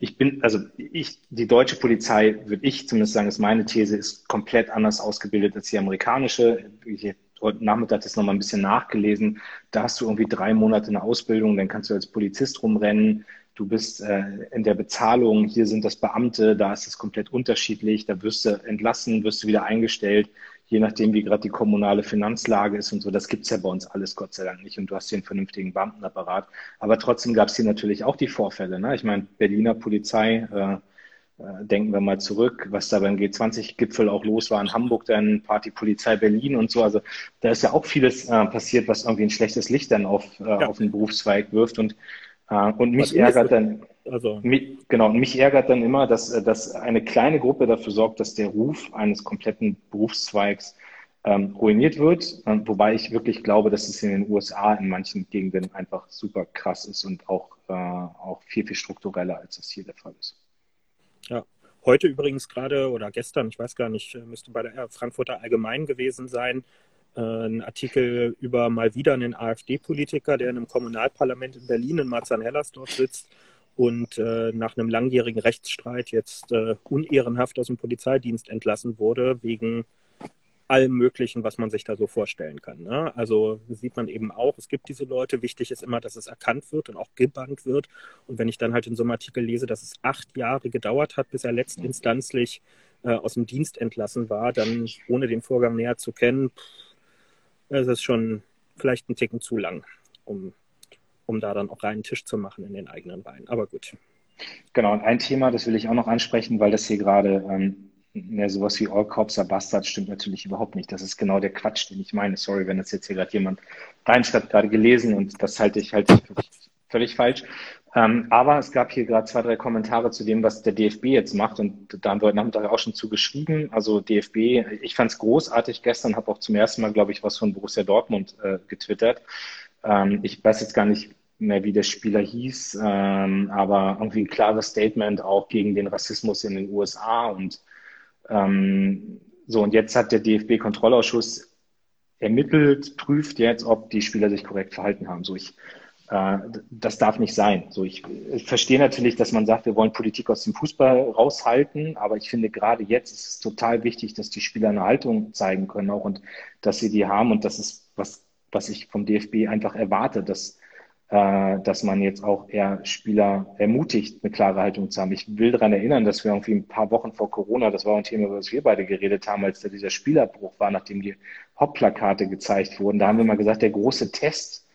ich bin, also ich, die deutsche Polizei, würde ich zumindest sagen, ist meine These, ist komplett anders ausgebildet als die amerikanische. Ich heute Nachmittag das nochmal ein bisschen nachgelesen. Da hast du irgendwie drei Monate eine Ausbildung, dann kannst du als Polizist rumrennen. Du bist äh, in der Bezahlung, hier sind das Beamte, da ist es komplett unterschiedlich. Da wirst du entlassen, wirst du wieder eingestellt, je nachdem, wie gerade die kommunale Finanzlage ist und so. Das gibt's ja bei uns alles Gott sei Dank nicht und du hast hier einen vernünftigen Beamtenapparat. Aber trotzdem gab's hier natürlich auch die Vorfälle. Ne? Ich meine, Berliner Polizei, äh, äh, denken wir mal zurück, was da beim G20-Gipfel auch los war in Hamburg, dann Party Polizei Berlin und so. Also da ist ja auch vieles äh, passiert, was irgendwie ein schlechtes Licht dann auf, äh, ja. auf den Berufszweig wirft. Und, und mich ärgert dann, also. mich, genau, und mich ärgert dann immer, dass, äh, dass eine kleine Gruppe dafür sorgt, dass der Ruf eines kompletten Berufszweigs ähm, ruiniert wird. Ähm, wobei ich wirklich glaube, dass es in den USA in manchen Gegenden einfach super krass ist und auch, äh, auch viel, viel struktureller, als das hier der Fall ist. Ja, heute übrigens gerade oder gestern, ich weiß gar nicht, äh, müsste bei der Frankfurter Allgemein gewesen sein, äh, ein Artikel über mal wieder einen AfD-Politiker, der in einem Kommunalparlament in Berlin in Marzahn-Hellersdorf sitzt und äh, nach einem langjährigen Rechtsstreit jetzt äh, unehrenhaft aus dem Polizeidienst entlassen wurde wegen allem Möglichen, was man sich da so vorstellen kann. Ne? Also sieht man eben auch, es gibt diese Leute. Wichtig ist immer, dass es erkannt wird und auch gebannt wird. Und wenn ich dann halt in so einem Artikel lese, dass es acht Jahre gedauert hat, bis er letztinstanzlich äh, aus dem Dienst entlassen war, dann ohne den Vorgang näher zu kennen, ist es schon vielleicht ein Ticken zu lang, um, um da dann auch reinen Tisch zu machen in den eigenen Beinen. Aber gut. Genau, und ein Thema, das will ich auch noch ansprechen, weil das hier gerade ähm, ja, sowas wie All Cops are Bastards stimmt natürlich überhaupt nicht. Das ist genau der Quatsch, den ich meine. Sorry, wenn das jetzt hier gerade jemand reinschreibt, gerade gelesen und das halte ich halt völlig falsch. Ähm, aber es gab hier gerade zwei, drei Kommentare zu dem, was der DFB jetzt macht und da haben wir heute Nachmittag auch schon zu geschrieben. Also DFB, ich fand es großartig gestern, habe auch zum ersten Mal, glaube ich, was von Borussia Dortmund äh, getwittert. Ähm, ich weiß jetzt gar nicht, mehr wie der Spieler hieß, ähm, aber irgendwie ein klares Statement auch gegen den Rassismus in den USA und ähm, so, und jetzt hat der DFB-Kontrollausschuss ermittelt, prüft jetzt, ob die Spieler sich korrekt verhalten haben. So, ich, äh, das darf nicht sein. So, ich, ich verstehe natürlich, dass man sagt, wir wollen Politik aus dem Fußball raushalten, aber ich finde gerade jetzt ist es total wichtig, dass die Spieler eine Haltung zeigen können auch und dass sie die haben und das ist was, was ich vom DFB einfach erwarte, dass äh, dass man jetzt auch eher Spieler ermutigt, eine klare Haltung zu haben. Ich will daran erinnern, dass wir irgendwie ein paar Wochen vor Corona, das war ein Thema, über das wir beide geredet haben, als da dieser Spielerbruch war, nachdem die Hauptplakate gezeigt wurden. Da haben wir mal gesagt, der große Test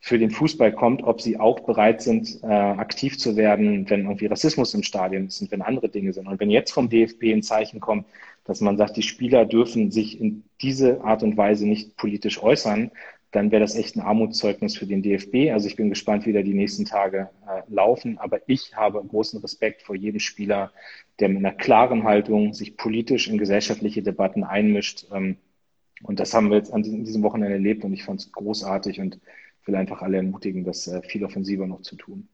für den Fußball kommt, ob sie auch bereit sind, äh, aktiv zu werden, wenn irgendwie Rassismus im Stadion ist und wenn andere Dinge sind. Und wenn jetzt vom DFB ein Zeichen kommt, dass man sagt, die Spieler dürfen sich in diese Art und Weise nicht politisch äußern, dann wäre das echt ein Armutszeugnis für den DFB. Also ich bin gespannt, wie da die nächsten Tage äh, laufen. Aber ich habe großen Respekt vor jedem Spieler, der mit einer klaren Haltung sich politisch in gesellschaftliche Debatten einmischt. Ähm, und das haben wir jetzt an diesem Wochenende erlebt und ich fand es großartig und will einfach alle ermutigen, das äh, viel offensiver noch zu tun.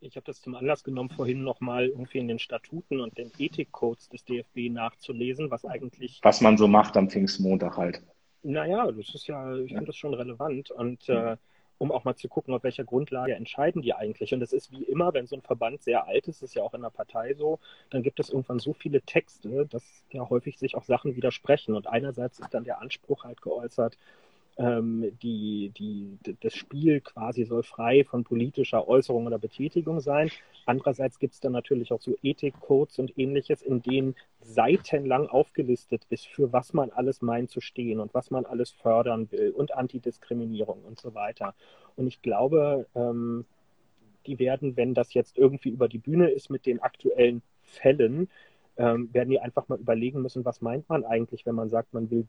Ich habe das zum Anlass genommen, vorhin nochmal irgendwie in den Statuten und den Ethikcodes des DFB nachzulesen, was eigentlich. Was man so macht am Pfingstmontag halt. Naja, das ist ja, ich finde das schon relevant. Und äh, um auch mal zu gucken, auf welcher Grundlage entscheiden die eigentlich. Und das ist wie immer, wenn so ein Verband sehr alt ist, ist ja auch in der Partei so, dann gibt es irgendwann so viele Texte, dass ja häufig sich auch Sachen widersprechen. Und einerseits ist dann der Anspruch halt geäußert, ähm, die, die, das Spiel quasi soll frei von politischer Äußerung oder Betätigung sein. Andererseits gibt es dann natürlich auch so Ethikcodes und ähnliches, in denen seitenlang aufgelistet ist, für was man alles meint zu stehen und was man alles fördern will und Antidiskriminierung und so weiter. Und ich glaube, ähm, die werden, wenn das jetzt irgendwie über die Bühne ist mit den aktuellen Fällen, ähm, werden die einfach mal überlegen müssen, was meint man eigentlich, wenn man sagt, man will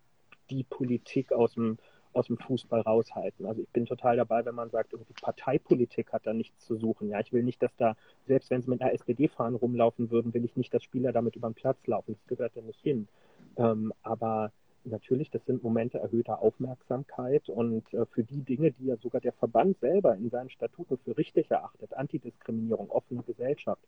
die Politik aus dem aus dem Fußball raushalten. Also ich bin total dabei, wenn man sagt, irgendwie Parteipolitik hat da nichts zu suchen. Ja, ich will nicht, dass da, selbst wenn sie mit einer SPD-Fahne rumlaufen würden, will ich nicht, dass Spieler damit über den Platz laufen. Das gehört ja nicht hin. Ähm, aber natürlich, das sind Momente erhöhter Aufmerksamkeit und äh, für die Dinge, die ja sogar der Verband selber in seinen Statuten für richtig erachtet, Antidiskriminierung, offene Gesellschaft,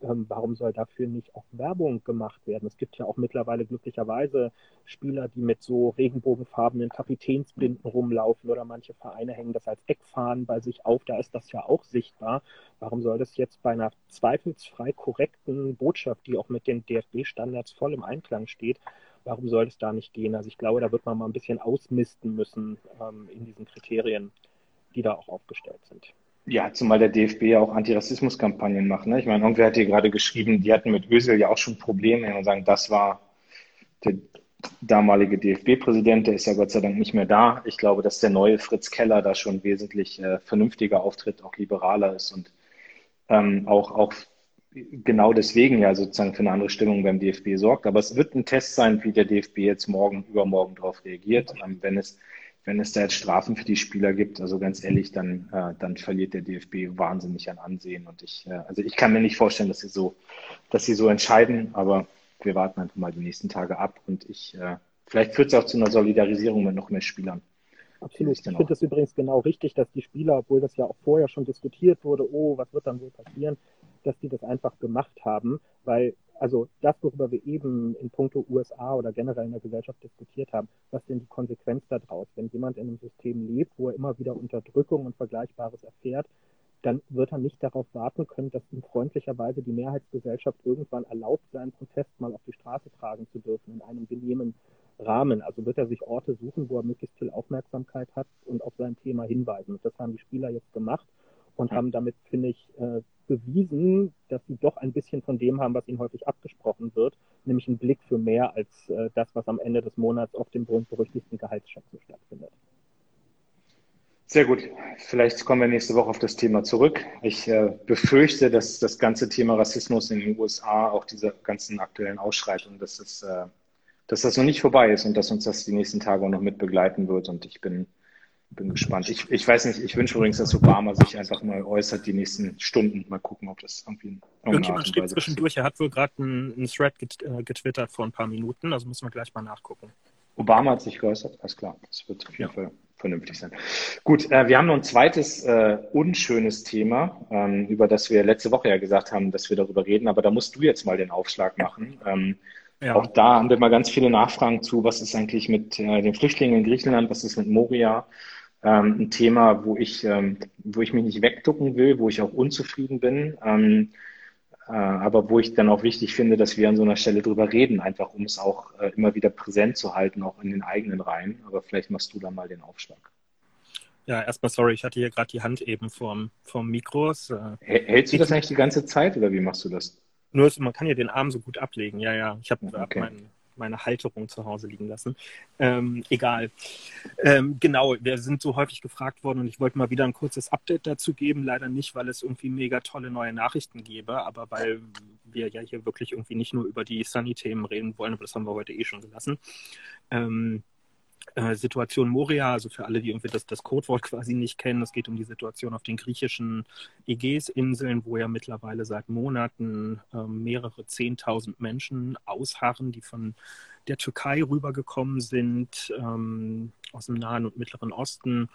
Ähm, warum soll dafür nicht auch Werbung gemacht werden? Es gibt ja auch mittlerweile glücklicherweise Spieler, die mit so regenbogenfarbenen Kapitänsbinden rumlaufen oder manche Vereine hängen das als Eckfahnen bei sich auf. Da ist das ja auch sichtbar. Warum soll das jetzt bei einer zweifelsfrei korrekten Botschaft, die auch mit den DFB-Standards voll im Einklang steht, warum soll es da nicht gehen? Also ich glaube, da wird man mal ein bisschen ausmisten müssen ähm, in diesen Kriterien, die da auch aufgestellt sind. Ja, zumal der DFB ja auch Antirassismuskampagnen macht. Ne? Ich meine, irgendwer hat hier gerade geschrieben, die hatten mit Ösel ja auch schon Probleme und sagen, das war der damalige DFB-Präsident, der ist ja Gott sei Dank nicht mehr da. Ich glaube, dass der neue Fritz Keller da schon wesentlich äh, vernünftiger auftritt, auch liberaler ist und ähm, auch, auch genau deswegen ja sozusagen für eine andere Stimmung beim DFB sorgt. Aber es wird ein Test sein, wie der DFB jetzt morgen, übermorgen darauf reagiert. Ähm, wenn es wenn es da jetzt Strafen für die Spieler gibt, also ganz ehrlich, dann, äh, dann verliert der DFB wahnsinnig an Ansehen. Und ich, äh, also ich kann mir nicht vorstellen, dass sie so, dass sie so entscheiden, aber wir warten einfach mal die nächsten Tage ab und ich, äh, vielleicht führt es auch zu einer Solidarisierung mit noch mehr Spielern. Absolut. Ich finde das übrigens genau richtig, dass die Spieler, obwohl das ja auch vorher schon diskutiert wurde, oh, was wird dann wohl passieren, dass die das einfach gemacht haben, weil also das, worüber wir eben in puncto USA oder generell in der Gesellschaft diskutiert haben, was denn die Konsequenz daraus? Wenn jemand in einem System lebt, wo er immer wieder Unterdrückung und Vergleichbares erfährt, dann wird er nicht darauf warten können, dass ihm freundlicherweise die Mehrheitsgesellschaft irgendwann erlaubt, seinen Protest mal auf die Straße tragen zu dürfen in einem genehmen Rahmen. Also wird er sich Orte suchen, wo er möglichst viel Aufmerksamkeit hat und auf sein Thema hinweisen. Und das haben die Spieler jetzt gemacht und haben damit, finde ich, äh, bewiesen, dass sie doch ein bisschen von dem haben, was ihnen häufig abgesprochen wird, nämlich einen Blick für mehr als äh, das, was am Ende des Monats auf dem berühmt-berüchtigten Gehaltsschätzen stattfindet. Sehr gut. Vielleicht kommen wir nächste Woche auf das Thema zurück. Ich äh, befürchte, dass das ganze Thema Rassismus in den USA, auch diese ganzen aktuellen Ausschreitungen, dass, es, äh, dass das noch nicht vorbei ist und dass uns das die nächsten Tage auch noch mit begleiten wird. Und ich bin bin gespannt. Ich, ich weiß nicht, ich wünsche übrigens, dass Obama sich einfach mal äußert die nächsten Stunden. Mal gucken, ob das irgendwie. Irgendjemand schrieb zwischendurch, er hat wohl gerade einen, einen Thread äh, getwittert vor ein paar Minuten, also müssen wir gleich mal nachgucken. Obama hat sich geäußert, alles klar. Das wird auf jeden ja. Fall vernünftig sein. Gut, äh, wir haben noch ein zweites äh, unschönes Thema, ähm, über das wir letzte Woche ja gesagt haben, dass wir darüber reden, aber da musst du jetzt mal den Aufschlag machen. Ähm, ja. Auch da haben wir mal ganz viele Nachfragen zu, was ist eigentlich mit äh, den Flüchtlingen in Griechenland, was ist mit Moria, ähm, ein Thema, wo ich, ähm, wo ich mich nicht wegducken will, wo ich auch unzufrieden bin, ähm, äh, aber wo ich dann auch wichtig finde, dass wir an so einer Stelle drüber reden, einfach um es auch äh, immer wieder präsent zu halten, auch in den eigenen Reihen. Aber vielleicht machst du da mal den Aufschlag. Ja, erstmal sorry, ich hatte hier gerade die Hand eben vorm, vorm Mikro. Äh, Hältst du das eigentlich die ganze Zeit oder wie machst du das? Nur, man kann ja den Arm so gut ablegen. Ja, ja. Ich habe okay. meinen meine Halterung zu Hause liegen lassen. Ähm, egal. Ähm, genau, wir sind so häufig gefragt worden und ich wollte mal wieder ein kurzes Update dazu geben. Leider nicht, weil es irgendwie mega tolle neue Nachrichten gäbe, aber weil wir ja hier wirklich irgendwie nicht nur über die Sunny-Themen reden wollen, aber das haben wir heute eh schon gelassen. Ähm, äh, Situation Moria, also für alle, die irgendwie das, das Codewort (laughs) quasi nicht kennen, es geht um die Situation auf den griechischen Ägäisinseln, wo ja mittlerweile seit Monaten äh, mehrere Zehntausend Menschen ausharren, die von der Türkei rübergekommen sind, ähm, aus dem Nahen und Mittleren Osten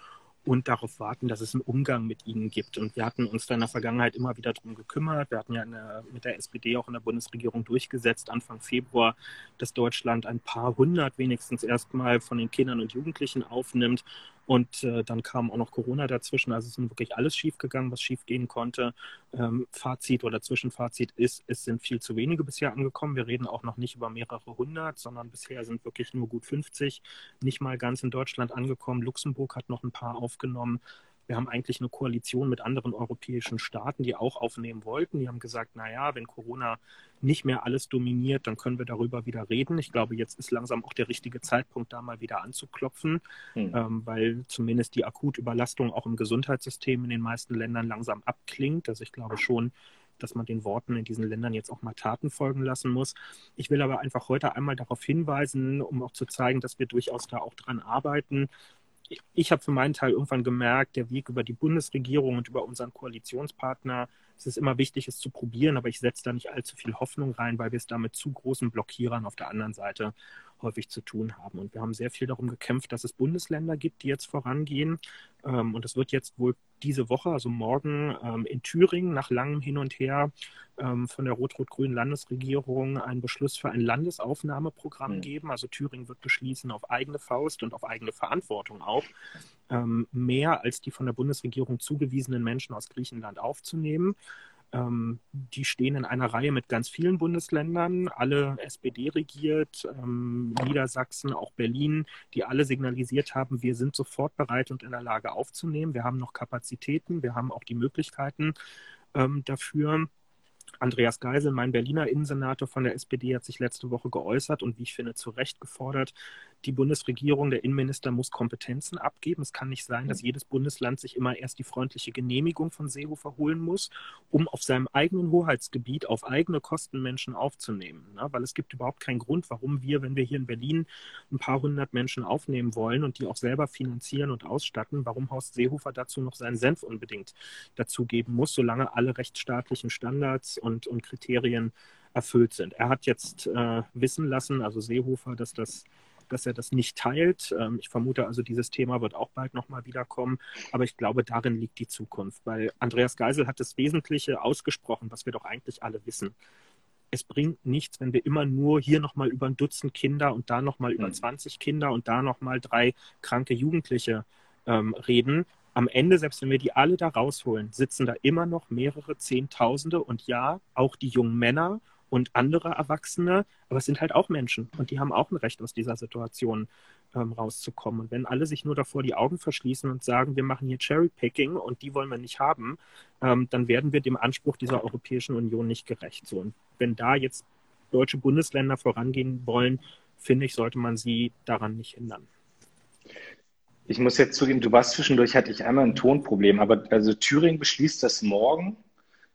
und darauf warten, dass es einen Umgang mit ihnen gibt. Und wir hatten uns da in der Vergangenheit immer wieder darum gekümmert. Wir hatten ja der, mit der SPD auch in der Bundesregierung durchgesetzt, Anfang Februar, dass Deutschland ein paar hundert wenigstens erstmal von den Kindern und Jugendlichen aufnimmt. Und äh, dann kam auch noch Corona dazwischen. Also es ist wirklich alles schiefgegangen, was schiefgehen konnte. Ähm, Fazit oder Zwischenfazit ist, es sind viel zu wenige bisher angekommen. Wir reden auch noch nicht über mehrere hundert, sondern bisher sind wirklich nur gut 50 nicht mal ganz in Deutschland angekommen. Luxemburg hat noch ein paar aufgenommen. Wir haben eigentlich eine Koalition mit anderen europäischen Staaten, die auch aufnehmen wollten. Die haben gesagt, naja, wenn Corona nicht mehr alles dominiert, dann können wir darüber wieder reden. Ich glaube, jetzt ist langsam auch der richtige Zeitpunkt, da mal wieder anzuklopfen, hm. ähm, weil zumindest die Akutüberlastung auch im Gesundheitssystem in den meisten Ländern langsam abklingt. Also ich glaube schon, dass man den Worten in diesen Ländern jetzt auch mal Taten folgen lassen muss. Ich will aber einfach heute einmal darauf hinweisen, um auch zu zeigen, dass wir durchaus da auch dran arbeiten, ich habe für meinen Teil irgendwann gemerkt, der Weg über die Bundesregierung und über unseren Koalitionspartner, es ist immer wichtig, es zu probieren, aber ich setze da nicht allzu viel Hoffnung rein, weil wir es da mit zu großen Blockierern auf der anderen Seite häufig zu tun haben. Und wir haben sehr viel darum gekämpft, dass es Bundesländer gibt, die jetzt vorangehen. Ähm, und es wird jetzt wohl diese Woche, also morgen, ähm, in Thüringen nach langem Hin und Her ähm, von der rot-rot-grünen Landesregierung einen Beschluss für ein Landesaufnahmeprogramm mhm. geben. Also Thüringen wird beschließen, auf eigene Faust und auf eigene Verantwortung auch mehr als die von der Bundesregierung zugewiesenen Menschen aus Griechenland aufzunehmen. Ähm, die stehen in einer Reihe mit ganz vielen Bundesländern, alle SPD regiert, ähm, Niedersachsen, auch Berlin, die alle signalisiert haben, wir sind sofort bereit und in der Lage aufzunehmen. Wir haben noch Kapazitäten, wir haben auch die Möglichkeiten ähm, dafür. Andreas Geisel, mein Berliner Innensenator von der SPD, hat sich letzte Woche geäußert und wie ich finde, zu Recht gefordert, die Bundesregierung, der Innenminister muss Kompetenzen abgeben. Es kann nicht sein, dass jedes Bundesland sich immer erst die freundliche Genehmigung von Seehofer holen muss, um auf seinem eigenen Hoheitsgebiet auf eigene Kosten Menschen aufzunehmen. Ne? Weil es gibt überhaupt keinen Grund, warum wir, wenn wir hier in Berlin ein paar hundert Menschen aufnehmen wollen und die auch selber finanzieren und ausstatten, warum Horst Seehofer dazu noch seinen Senf unbedingt dazugeben muss, solange alle rechtsstaatlichen Standards und, und Kriterien erfüllt sind. Er hat jetzt äh, wissen lassen, also Seehofer, dass das dass er das nicht teilt. Ähm, ich vermute also, dieses Thema wird auch bald nochmal wiederkommen. Aber ich glaube, darin liegt die Zukunft, weil Andreas Geisel hat das Wesentliche ausgesprochen, was wir doch eigentlich alle wissen. Es bringt nichts, wenn wir immer nur hier nochmal über ein Dutzend Kinder und da nochmal über 20 hm. Kinder und da nochmal drei kranke Jugendliche ähm, reden. Am Ende, selbst wenn wir die alle da rausholen, sitzen da immer noch mehrere Zehntausende und ja, auch die jungen Männer und andere Erwachsene, aber es sind halt auch Menschen und die haben auch ein Recht, aus dieser Situation ähm, rauszukommen. Und wenn alle sich nur davor die Augen verschließen und sagen, wir machen hier Cherry-Picking und die wollen wir nicht haben, ähm, dann werden wir dem Anspruch dieser Europäischen Union nicht gerecht. So, und wenn da jetzt deutsche Bundesländer vorangehen wollen, finde ich, sollte man sie daran nicht hindern. Ich muss jetzt zugeben, du warst zwischendurch, hatte ich einmal ein Tonproblem, aber also Thüringen beschließt das morgen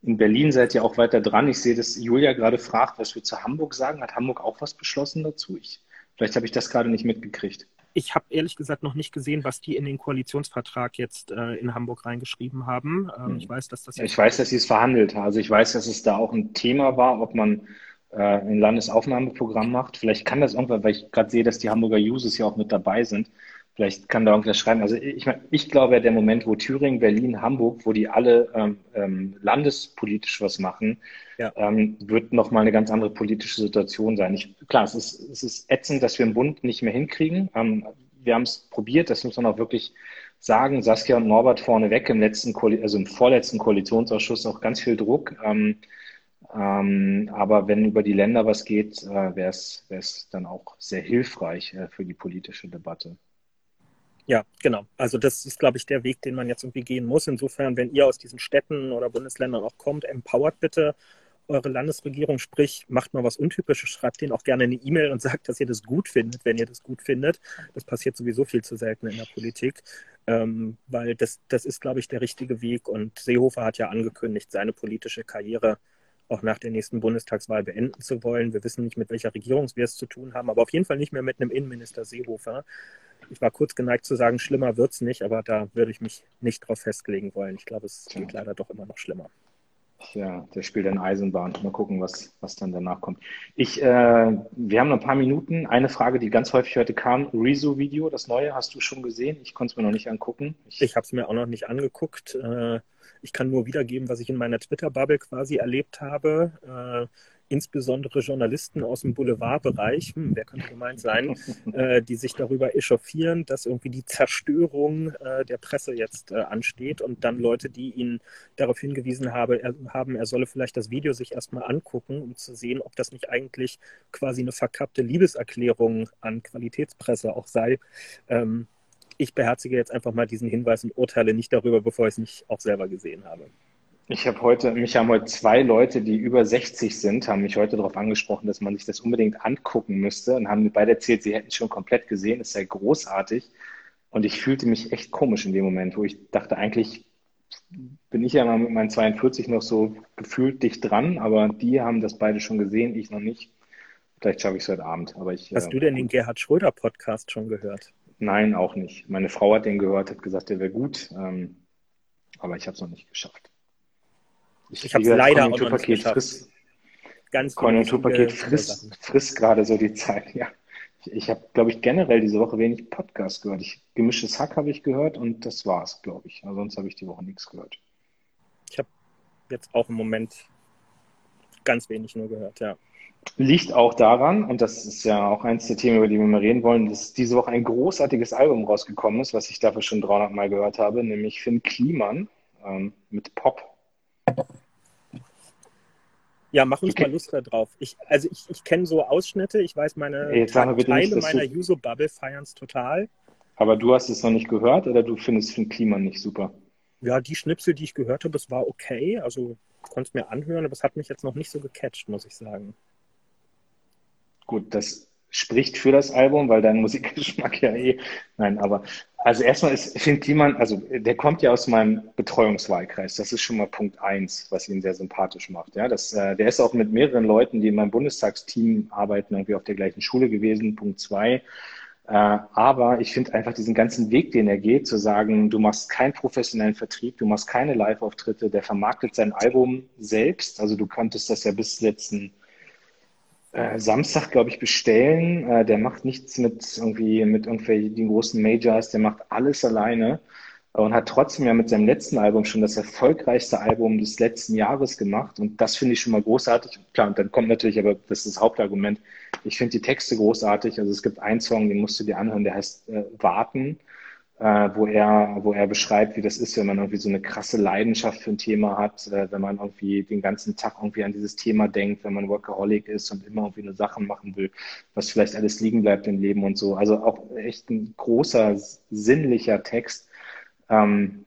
in Berlin seid ihr auch weiter dran. Ich sehe, dass Julia gerade fragt, was wir zu Hamburg sagen. Hat Hamburg auch was beschlossen dazu? Ich, vielleicht habe ich das gerade nicht mitgekriegt. Ich habe ehrlich gesagt noch nicht gesehen, was die in den Koalitionsvertrag jetzt äh, in Hamburg reingeschrieben haben. Ähm, hm. Ich weiß, dass das. Ich weiß, dass sie es verhandelt haben. Also ich weiß, dass es da auch ein Thema war, ob man äh, ein Landesaufnahmeprogramm macht. Vielleicht kann das irgendwann, weil ich gerade sehe, dass die Hamburger Users ja auch mit dabei sind. Vielleicht kann da irgendwas schreiben. Also ich, ich glaube, der Moment, wo Thüringen, Berlin, Hamburg, wo die alle ähm, ähm, landespolitisch was machen, ja. ähm, wird nochmal eine ganz andere politische Situation sein. Ich, klar, es ist, es ist ätzend, dass wir im Bund nicht mehr hinkriegen. Ähm, wir haben es probiert, das muss man auch wirklich sagen. Saskia und Norbert vorneweg im letzten, also im vorletzten Koalitionsausschuss auch ganz viel Druck. Ähm, ähm, aber wenn über die Länder was geht, äh, wäre es dann auch sehr hilfreich äh, für die politische Debatte. Ja, genau. Also das ist, glaube ich, der Weg, den man jetzt irgendwie gehen muss. Insofern, wenn ihr aus diesen Städten oder Bundesländern auch kommt, empowert bitte eure Landesregierung, sprich, macht mal was Untypisches, schreibt denen auch gerne eine E-Mail und (laughs) sagt, dass ihr das gut findet, wenn ihr das gut findet. Das passiert sowieso viel zu selten in der Politik, ähm, weil das, das ist, glaube ich, der richtige Weg. Und Seehofer hat ja angekündigt, seine politische Karriere auch nach der nächsten Bundestagswahl beenden zu wollen. Wir wissen nicht, mit welcher Regierung wir es zu tun haben, aber auf jeden Fall nicht mehr mit einem Innenminister Seehofer ich war kurz geneigt zu sagen, schlimmer wird es nicht, aber da würde ich mich nicht drauf festlegen wollen. Ich glaube, es geht leider doch immer noch schlimmer. Ja, der spielt dann Eisenbahn. Mal gucken, was, was dann danach kommt. Ich, äh, wir haben noch ein paar Minuten. Eine Frage, die ganz häufig heute kam: Rezo-Video, das neue, hast du schon gesehen? Ich konnte es mir noch nicht angucken. Ich, ich habe es mir auch noch nicht angeguckt. Äh, ich kann nur wiedergeben, was ich in meiner Twitter-Bubble quasi erlebt habe. Äh, insbesondere Journalisten aus dem Boulevardbereich, hm, wer könnte gemeint sein, (laughs) äh, die sich darüber echauffieren, dass irgendwie die Zerstörung äh, der Presse jetzt äh, ansteht und dann Leute, die ihn darauf hingewiesen habe, er, haben, er solle vielleicht das Video sich erstmal angucken, um zu sehen, ob das nicht eigentlich quasi eine verkappte Liebeserklärung an Qualitätspresse auch sei. Ähm, ich beherzige jetzt einfach mal diesen Hinweis und urteile nicht darüber, bevor ich es nicht auch selber gesehen habe. Ich habe heute, mich haben heute zwei Leute, die über 60 sind, haben mich heute darauf angesprochen, dass man sich das unbedingt angucken müsste und haben mir beide erzählt, sie hätten es schon komplett gesehen, es sei großartig. Und ich fühlte mich echt komisch in dem Moment, wo ich dachte, eigentlich bin ich ja mal mit meinen 42 noch so gefühlt dicht dran, aber die haben das beide schon gesehen, ich noch nicht. Vielleicht schaffe ich es heute Abend. Aber ich, Hast äh, du denn den Gerhard Schröder Podcast schon gehört? Nein, auch nicht. Meine Frau hat den gehört, hat gesagt, der wäre gut, ähm, aber ich habe es noch nicht geschafft. Ich, ich habe es leider auch noch nicht geschafft. Frisst, Ganz Konjunkturpaket frisst, frisst gerade so die Zeit, ja. Ich habe, glaube ich, generell diese Woche wenig Podcast gehört. Ich, gemischtes Hack habe ich gehört und das war's, glaube ich. Also sonst habe ich die Woche nichts gehört. Ich habe jetzt auch im Moment ganz wenig nur gehört, ja. Liegt auch daran, und das ist ja auch eins der Themen, über die wir mal reden wollen, dass diese Woche ein großartiges Album rausgekommen ist, was ich dafür schon 300 Mal gehört habe, nämlich Finn Kliman ähm, mit Pop. Ja, mach uns mal Lust drauf. Ich, also ich, ich kenne so Ausschnitte, ich weiß, meine Jetzt Teile nicht, meiner Yuso-Bubble feiern es total. Aber du hast es noch nicht gehört oder du findest Finn Kliman nicht super? Ja, die Schnipsel, die ich gehört habe, es war okay. Also konnte es mir anhören, aber es hat mich jetzt noch nicht so gecatcht, muss ich sagen. Gut, das spricht für das Album, weil dein (laughs) Musikgeschmack ja eh. Nein, aber also erstmal ist Finn Kliman, also der kommt ja aus meinem Betreuungswahlkreis. Das ist schon mal Punkt eins, was ihn sehr sympathisch macht. Ja, das, äh, der ist auch mit mehreren Leuten, die in meinem Bundestagsteam arbeiten, irgendwie auf der gleichen Schule gewesen. Punkt zwei. Äh, aber ich finde einfach diesen ganzen Weg, den er geht, zu sagen, du machst keinen professionellen Vertrieb, du machst keine Live-Auftritte, der vermarktet sein Album selbst. Also du konntest das ja bis letzten äh, Samstag, glaube ich, bestellen. Äh, der macht nichts mit irgendwie mit irgendwelchen großen Majors, der macht alles alleine und hat trotzdem ja mit seinem letzten Album schon das erfolgreichste Album des letzten Jahres gemacht. Und das finde ich schon mal großartig. Klar, und dann kommt natürlich, aber das ist das Hauptargument. Ich finde die Texte großartig. Also es gibt einen Song, den musst du dir anhören, der heißt äh, Warten äh, wo er, wo er beschreibt, wie das ist, wenn man irgendwie so eine krasse Leidenschaft für ein Thema hat, äh, wenn man irgendwie den ganzen Tag irgendwie an dieses Thema denkt, wenn man Workaholic ist und immer irgendwie nur Sachen machen will, was vielleicht alles liegen bleibt im Leben und so. Also auch echt ein großer, sinnlicher Text. Ähm,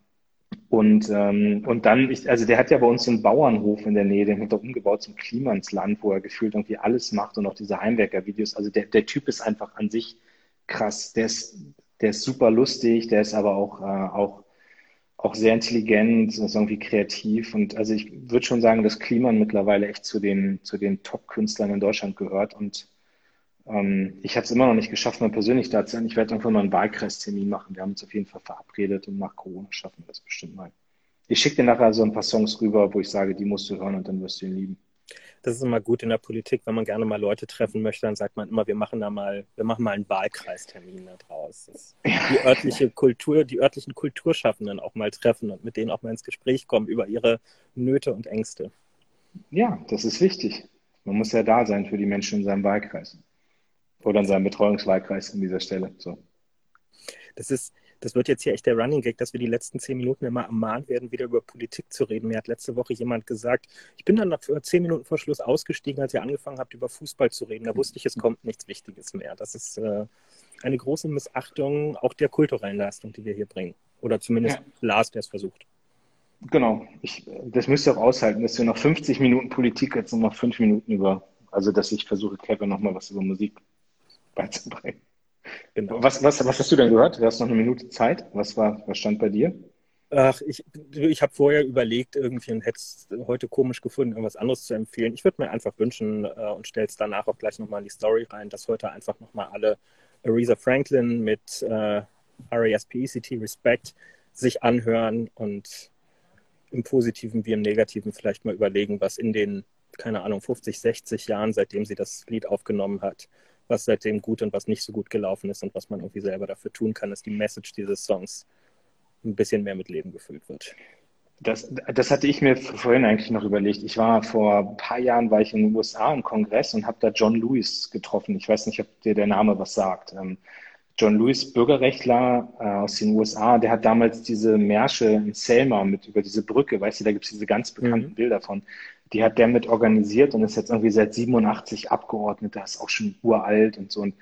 und, ähm, und dann, ich, also der hat ja bei uns so einen Bauernhof in der Nähe, den hat er umgebaut zum Klimansland, wo er gefühlt irgendwie alles macht und auch diese Heimwerker-Videos. Also der, der Typ ist einfach an sich krass. Der ist der ist super lustig, der ist aber auch, äh, auch, auch sehr intelligent, ist irgendwie kreativ. Und also ich würde schon sagen, dass Kliman mittlerweile echt zu den, zu den Top-Künstlern in Deutschland gehört. Und ähm, ich habe es immer noch nicht geschafft, mal persönlich da zu sein. Ich werde irgendwann mal einen Wahlkreistermin machen. Wir haben uns auf jeden Fall verabredet und nach Corona schaffen wir das bestimmt mal. Ich schicke dir nachher so ein paar Songs rüber, wo ich sage, die musst du hören und dann wirst du ihn lieben das ist immer gut in der Politik, wenn man gerne mal Leute treffen möchte, dann sagt man immer, wir machen da mal, wir machen mal einen Wahlkreistermin da draus. Die örtliche Kultur, die örtlichen Kulturschaffenden auch mal treffen und mit denen auch mal ins Gespräch kommen über ihre Nöte und Ängste. Ja, das ist wichtig. Man muss ja da sein für die Menschen in seinem Wahlkreis. Oder in seinem Betreuungswahlkreis an dieser Stelle. So. Das ist, das wird jetzt hier echt der Running Gag, dass wir die letzten zehn Minuten immer ermahnt werden, wieder über Politik zu reden. Mir hat letzte Woche jemand gesagt, ich bin dann nach zehn Minuten vor Schluss ausgestiegen, als ihr angefangen habt, über Fußball zu reden. Da wusste ich, es kommt nichts Wichtiges mehr. Das ist äh, eine große Missachtung auch der kulturellen Leistung, die wir hier bringen. Oder zumindest ja. Lars, der es versucht. Genau. Ich, das müsst ihr auch aushalten, dass wir noch 50 Minuten Politik jetzt noch fünf Minuten über, also dass ich versuche, Kevin nochmal was über Musik beizubringen. Genau. Was, was, was hast du denn gehört? Du hast noch eine Minute Zeit. Was, war, was stand bei dir? Ach, ich, ich habe vorher überlegt, irgendwie und hätte es heute komisch gefunden, irgendwas anderes zu empfehlen. Ich würde mir einfach wünschen äh, und stelle es danach auch gleich nochmal in die Story rein, dass heute einfach nochmal alle Aretha Franklin mit äh, R-A-S-P-E-C-T, Respect, sich anhören und im Positiven wie im Negativen vielleicht mal überlegen, was in den, keine Ahnung, 50, 60 Jahren, seitdem sie das Lied aufgenommen hat, was seitdem gut und was nicht so gut gelaufen ist und was man irgendwie selber dafür tun kann, dass die Message dieses Songs ein bisschen mehr mit Leben gefüllt wird. Das, das hatte ich mir vorhin eigentlich noch überlegt. Ich war vor ein paar Jahren war ich in den USA im Kongress und habe da John Lewis getroffen. Ich weiß nicht, ob dir der Name was sagt. Ähm, John Lewis, Bürgerrechtler äh, aus den USA, der hat damals diese Märsche in Selma mit über diese Brücke, weißt du, da gibt es diese ganz bekannten mhm. Bilder von die hat der mit organisiert und ist jetzt irgendwie seit 87 Abgeordneter, ist auch schon uralt und so. Und,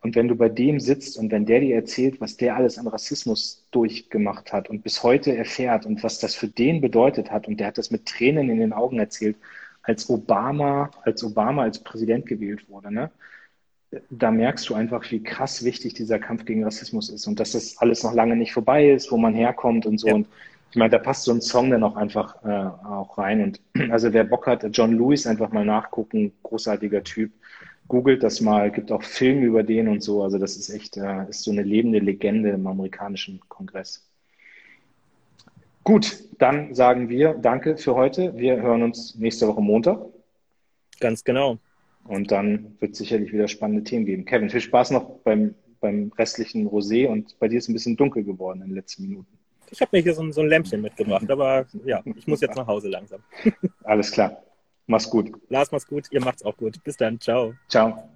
und wenn du bei dem sitzt und wenn der dir erzählt, was der alles an Rassismus durchgemacht hat und bis heute erfährt und was das für den bedeutet hat, und der hat das mit Tränen in den Augen erzählt, als Obama, als Obama als Präsident gewählt wurde, ne? Da merkst du einfach, wie krass wichtig dieser Kampf gegen Rassismus ist und dass das alles noch lange nicht vorbei ist, wo man herkommt und so. Ja. Und ich meine, da passt so ein Song dann auch einfach äh, auch rein. Und (clears throat) also wer Bock hat, John Lewis einfach mal nachgucken, großartiger Typ. Googelt das mal, gibt auch Filme über den und so. Also das ist echt, äh, ist so eine lebende Legende im amerikanischen Kongress. Gut, dann sagen wir Danke für heute. Wir hören uns nächste Woche Montag. Ganz genau. Und dann wird es sicherlich wieder spannende Themen geben. Kevin, viel Spaß noch beim, beim restlichen Rosé und bei dir ist ein bisschen dunkel geworden in den letzten Minuten. Ich habe mir hier so ein, so ein Lämpchen mitgebracht, aber ja, ich muss jetzt nach Hause langsam. Alles klar. Mach's gut. Lars, mach's gut. Ihr macht's auch gut. Bis dann. Ciao. Ciao.